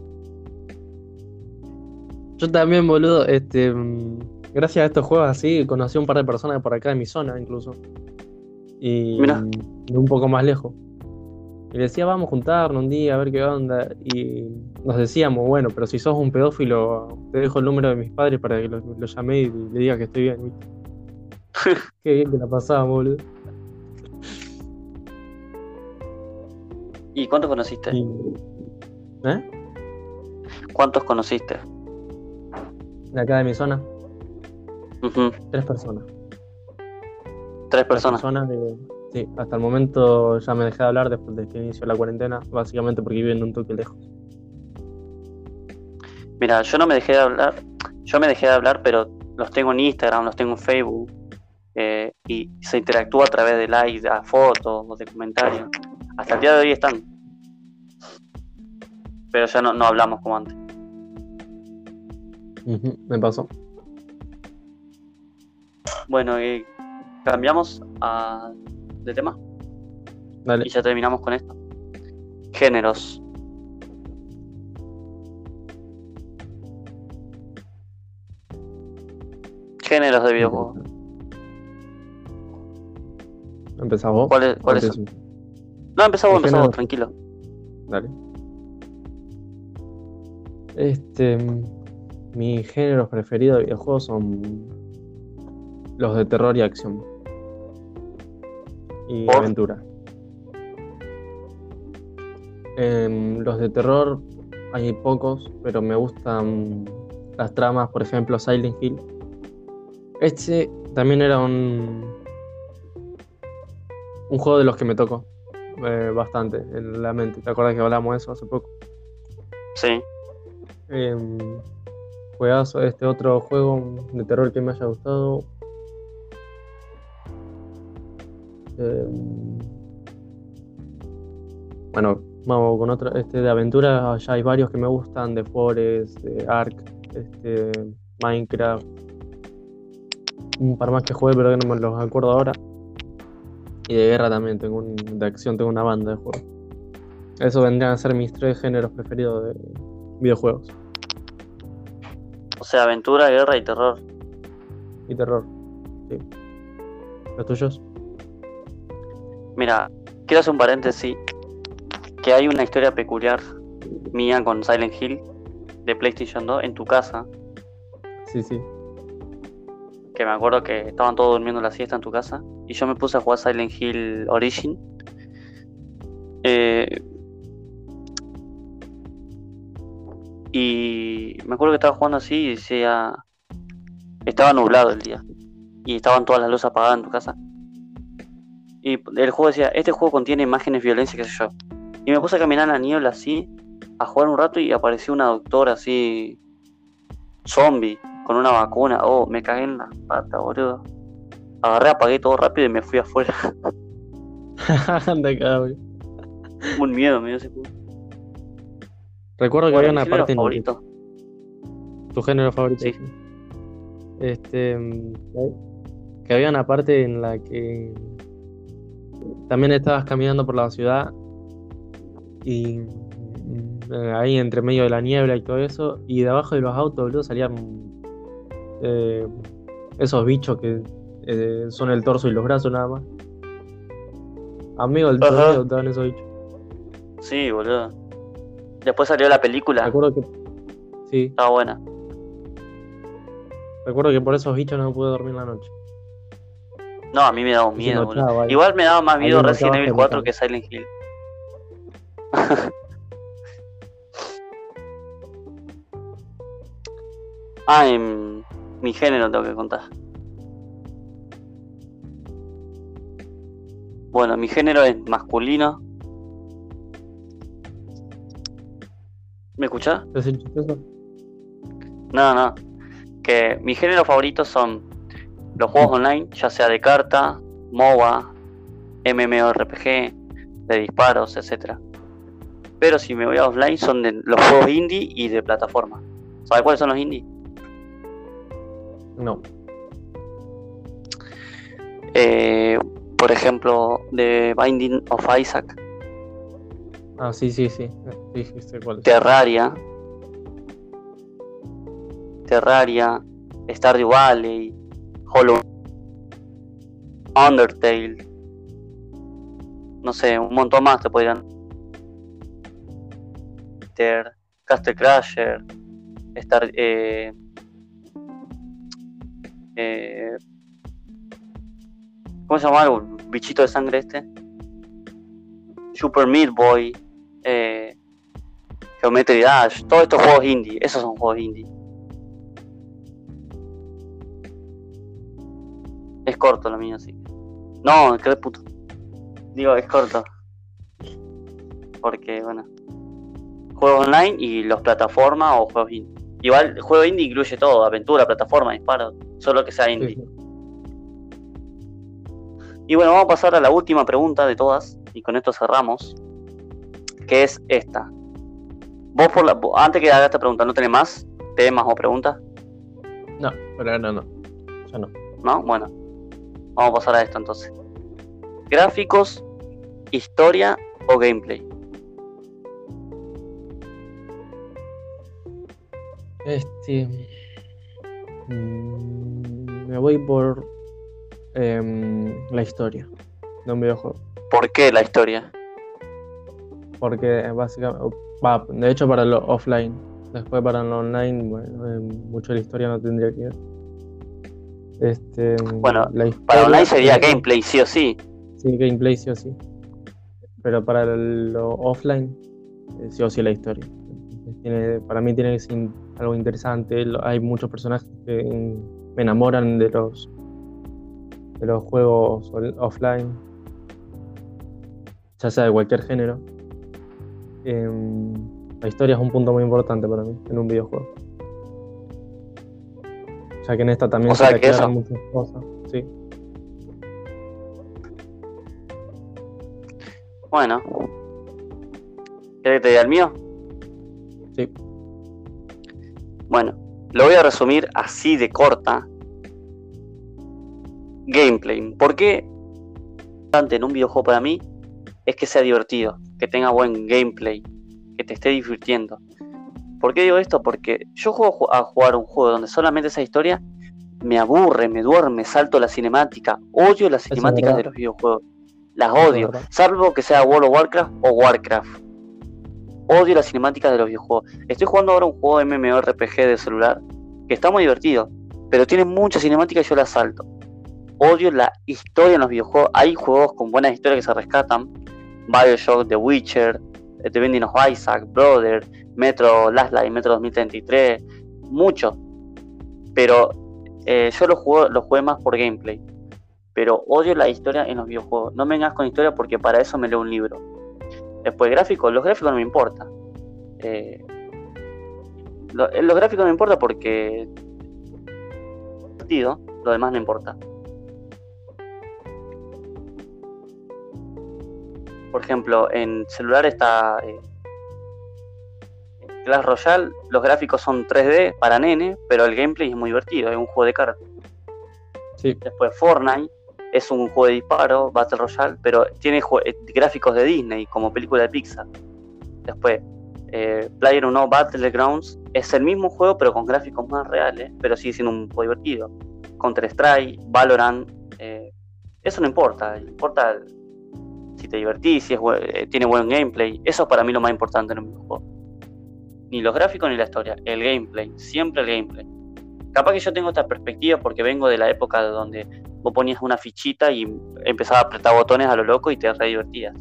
Yo también, boludo, este, mm, gracias a estos juegos así, conocí a un par de personas por acá de mi zona incluso. Y Mirá. de un poco más lejos. Y le decía, vamos a juntarnos un día a ver qué onda. Y nos decíamos, bueno, pero si sos un pedófilo, te dejo el número de mis padres para que lo, lo llame y le diga que estoy bien. qué bien que la pasábamos, boludo. ¿Y cuántos conociste? Y- ¿Eh? ¿Cuántos conociste? De acá de mi zona. Tres personas. Tres personas. personas de- sí, hasta el momento ya me dejé de hablar después de que inició la cuarentena, básicamente porque viven un toque lejos. Mira, yo no me dejé de hablar, yo me dejé de hablar, pero los tengo en Instagram, los tengo en Facebook, eh, y se interactúa a través de likes, de fotos, o de comentarios. Hasta el día de hoy están. Pero ya no, no hablamos como antes. Me pasó. Bueno, eh, cambiamos a- de tema Dale. y ya terminamos con esto. Géneros. Géneros de videojuegos. ¿Empezás vos? ¿Cuáles cuáles ¿O son? empiezo? No, empezamos, ¿Qué empezamos, tranquilo. Dale. Este. Mis géneros preferidos de videojuegos son los de terror y acción. Y ¿Por? aventura. Em, los de terror hay pocos, pero me gustan las tramas, por ejemplo, Silent Hill. Este también era un, un juego de los que me tocó eh, bastante en la mente. ¿Te acuerdas que hablamos de eso hace poco? Sí. Em, juegazo, este otro juego de terror que me haya gustado. Em, bueno, vamos con otro. Este de aventura, ya hay varios que me gustan: The Forest, de Ark, este, Minecraft. Un par más que jugué, pero que no me los acuerdo ahora. Y de guerra también, tengo un, de acción tengo una banda de juegos. Esos vendrían a ser mis tres géneros preferidos de videojuegos. O sea, aventura, guerra y terror. Y terror. Sí. ¿Los tuyos? Mira, quiero hacer un paréntesis. Que hay una historia peculiar mía con Silent Hill de PlayStation 2 en tu casa. Sí, sí. Que me acuerdo que estaban todos durmiendo la siesta en tu casa. Y yo me puse a jugar Silent Hill Origin. Eh, y me acuerdo que estaba jugando así y decía. Estaba nublado el día. Y estaban todas las luces apagadas en tu casa. Y el juego decía, este juego contiene imágenes, violencia, qué sé yo. Y me puse a caminar en la niebla así, a jugar un rato y apareció una doctora así, zombie, con una vacuna. Oh, me cagué en la pata, boludo. Agarré, apagué todo rápido y me fui afuera. Anda acá, güey. un miedo me dio ese juego. Recuerdo que Bueno, había una parte en favorito. tu género favorito. Sí. Este. mm, Que había una parte en la que también estabas caminando por la ciudad y eh, ahí entre medio de la niebla y todo eso, y de abajo de los autos, boludo, salían eh, esos bichos que eh, son el torso y los brazos nada más. Amigo del Ajá. torneo estaban esos bichos. Sí, boludo. Después salió la película. Recuerdo que. Sí, Estaba buena. recuerdo que por esos bichos no pude dormir la noche. No, a mí me daba un miedo, boludo. Igual me daba más miedo Resident Evil de 4 matar. que Silent Hill. ah, en mi género tengo que contar. Bueno, mi género es masculino. ¿Me escuchás? No, no. Que mis géneros favoritos son los juegos online, ya sea de carta, MOBA, MMORPG, de disparos, etcétera. Pero si me voy a offline son de los juegos indie y de plataforma. ¿Sabes cuáles son los indie? No. Eh, por ejemplo, The Binding of Isaac, Ah, sí, sí, sí. Cuál es. Terraria, Terraria, Stardew Valley, Hollow, Undertale, no sé, un montón más te podrían. Castle Crasher, Star, eh, eh, ¿cómo se llama el bichito de sangre este? Super Meat Boy, eh, Geometry Dash, todos estos juegos indie, esos son juegos indie. Es corto lo mío, que- No, qué puto. Digo, es corto. Porque, bueno. Juegos online y los plataformas o juegos indie. Igual, el juego indie incluye todo: aventura, plataforma, disparo. Solo que sea Sí, indie. sí. Y bueno, vamos a pasar a la última pregunta de todas. Y con esto cerramos. Que es esta. Vos, por la, vos- antes que haga esta pregunta, ¿no tenés más temas o preguntas? No, pero ahora no. Ya no. ¿No? Bueno, vamos a pasar a esto entonces. Gráficos, historia o gameplay. Este. mm, Me voy por em, la historia de un videojuego. ¿Por qué la historia? Porque eh, básicamente. Va, de hecho, para lo offline. Después, para lo online, bueno, eh, mucho de la historia no tendría que ver. Este, Bueno, la Para online sería gameplay, sí o sí. Sí, gameplay sí o sí. Pero para lo offline, eh, sí o sí la historia. Tiene, para mí tiene que ser algo interesante. Hay muchos personajes que me enamoran de los de los juegos offline, ya sea de cualquier género. Em, la historia es un punto muy importante para mí en un videojuego. Ya que en esta también O se sea que eso- muchas cosas. Sí. Bueno. ¿Querés que te diga el mío? Sí. Bueno, lo voy a resumir así de corta. Gameplay. ¿Por qué importante en un videojuego para mí es que sea divertido, que tenga buen gameplay, que te esté divirtiendo? ¿Por qué digo esto? Porque yo juego ju- a jugar un juego donde solamente esa historia me aburre, me duerme, salto la cinemática, odio las cinemáticas de los videojuegos, las odio, salvo que sea World of Warcraft o Warcraft. Odio las cinemáticas de los videojuegos. Estoy jugando ahora un juego de MMORPG de celular que está muy divertido, pero tiene muchas cinemáticas y yo las salto. Odio la historia en los videojuegos. Hay juegos con buenas historias que se rescatan. Bioshock, The Witcher, The Binding of Isaac, Brother, Metro Last Light, Metro 2033, muchos. Pero eh, yo los jugué más por gameplay. Pero odio la historia en los videojuegos. No me vengas con historia porque para eso me leo un libro. Después, gráficos, los gráficos no me importa. Eh, lo- eh, los gráficos no me importa porque. divertido, Lo demás no importa. Por ejemplo, en celular está. eh, Clash Royale, los gráficos son 3D para nene, pero el gameplay es muy divertido, es un juego de cartas. Sí. Después Fortnite es un juego de disparo, Battle Royale, pero tiene eh, gráficos de Disney, como película de Pixar. Después, eh, Player Unknown Battlegrounds es el mismo juego, pero con gráficos más reales, pero sigue siendo un juego divertido. Counter-Strike, Valorant, eh, eso no importa, importa si te divertís, si es, eh, tiene buen gameplay. Eso es para mí lo más importante en un videojuego. Ni los gráficos ni la historia, el gameplay, siempre el gameplay. Capaz que yo tengo esta perspectiva porque vengo de la época de donde vos ponías una fichita y empezabas a apretar botones a lo loco y te re divertías.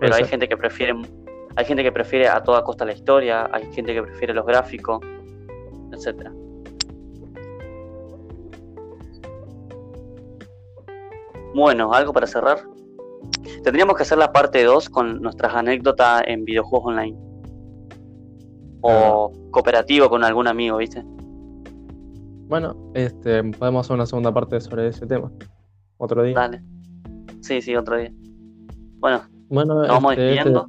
Pero hay gente que prefiere hay gente que prefiere a toda costa la historia, hay gente que prefiere los gráficos, etcétera. Bueno, algo para cerrar. Tendríamos que hacer la parte 2 con nuestras anécdotas en videojuegos online. O cooperativo con algún amigo, ¿viste? Bueno, este, podemos hacer una segunda parte sobre ese tema. Otro día. Dale. Sí, sí, otro día. Bueno, Bueno, nos vamos este, este- despidiendo.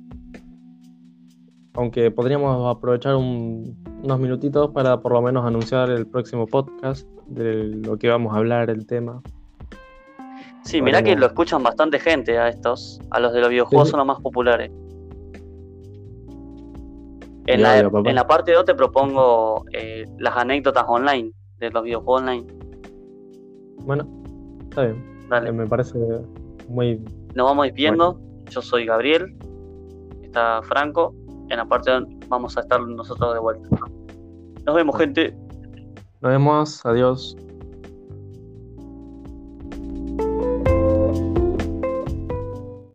aunque podríamos aprovechar un- unos minutitos para por lo menos anunciar el próximo podcast de lo que vamos a hablar, el tema. Sí, mirá que lo escuchan bastante gente a estos. A los de los videojuegos Sí. son los más populares. En la, papá. en la parte 2 te propongo eh, las anécdotas online de los videojuegos online. Bueno, está bien. Dale, Eh, Me parece muy. nos vamos despidiendo. Yo soy Gabriel. Está Franco. En la parte 2 vamos a estar nosotros de vuelta. Nos vemos, gente. Nos vemos. Adiós.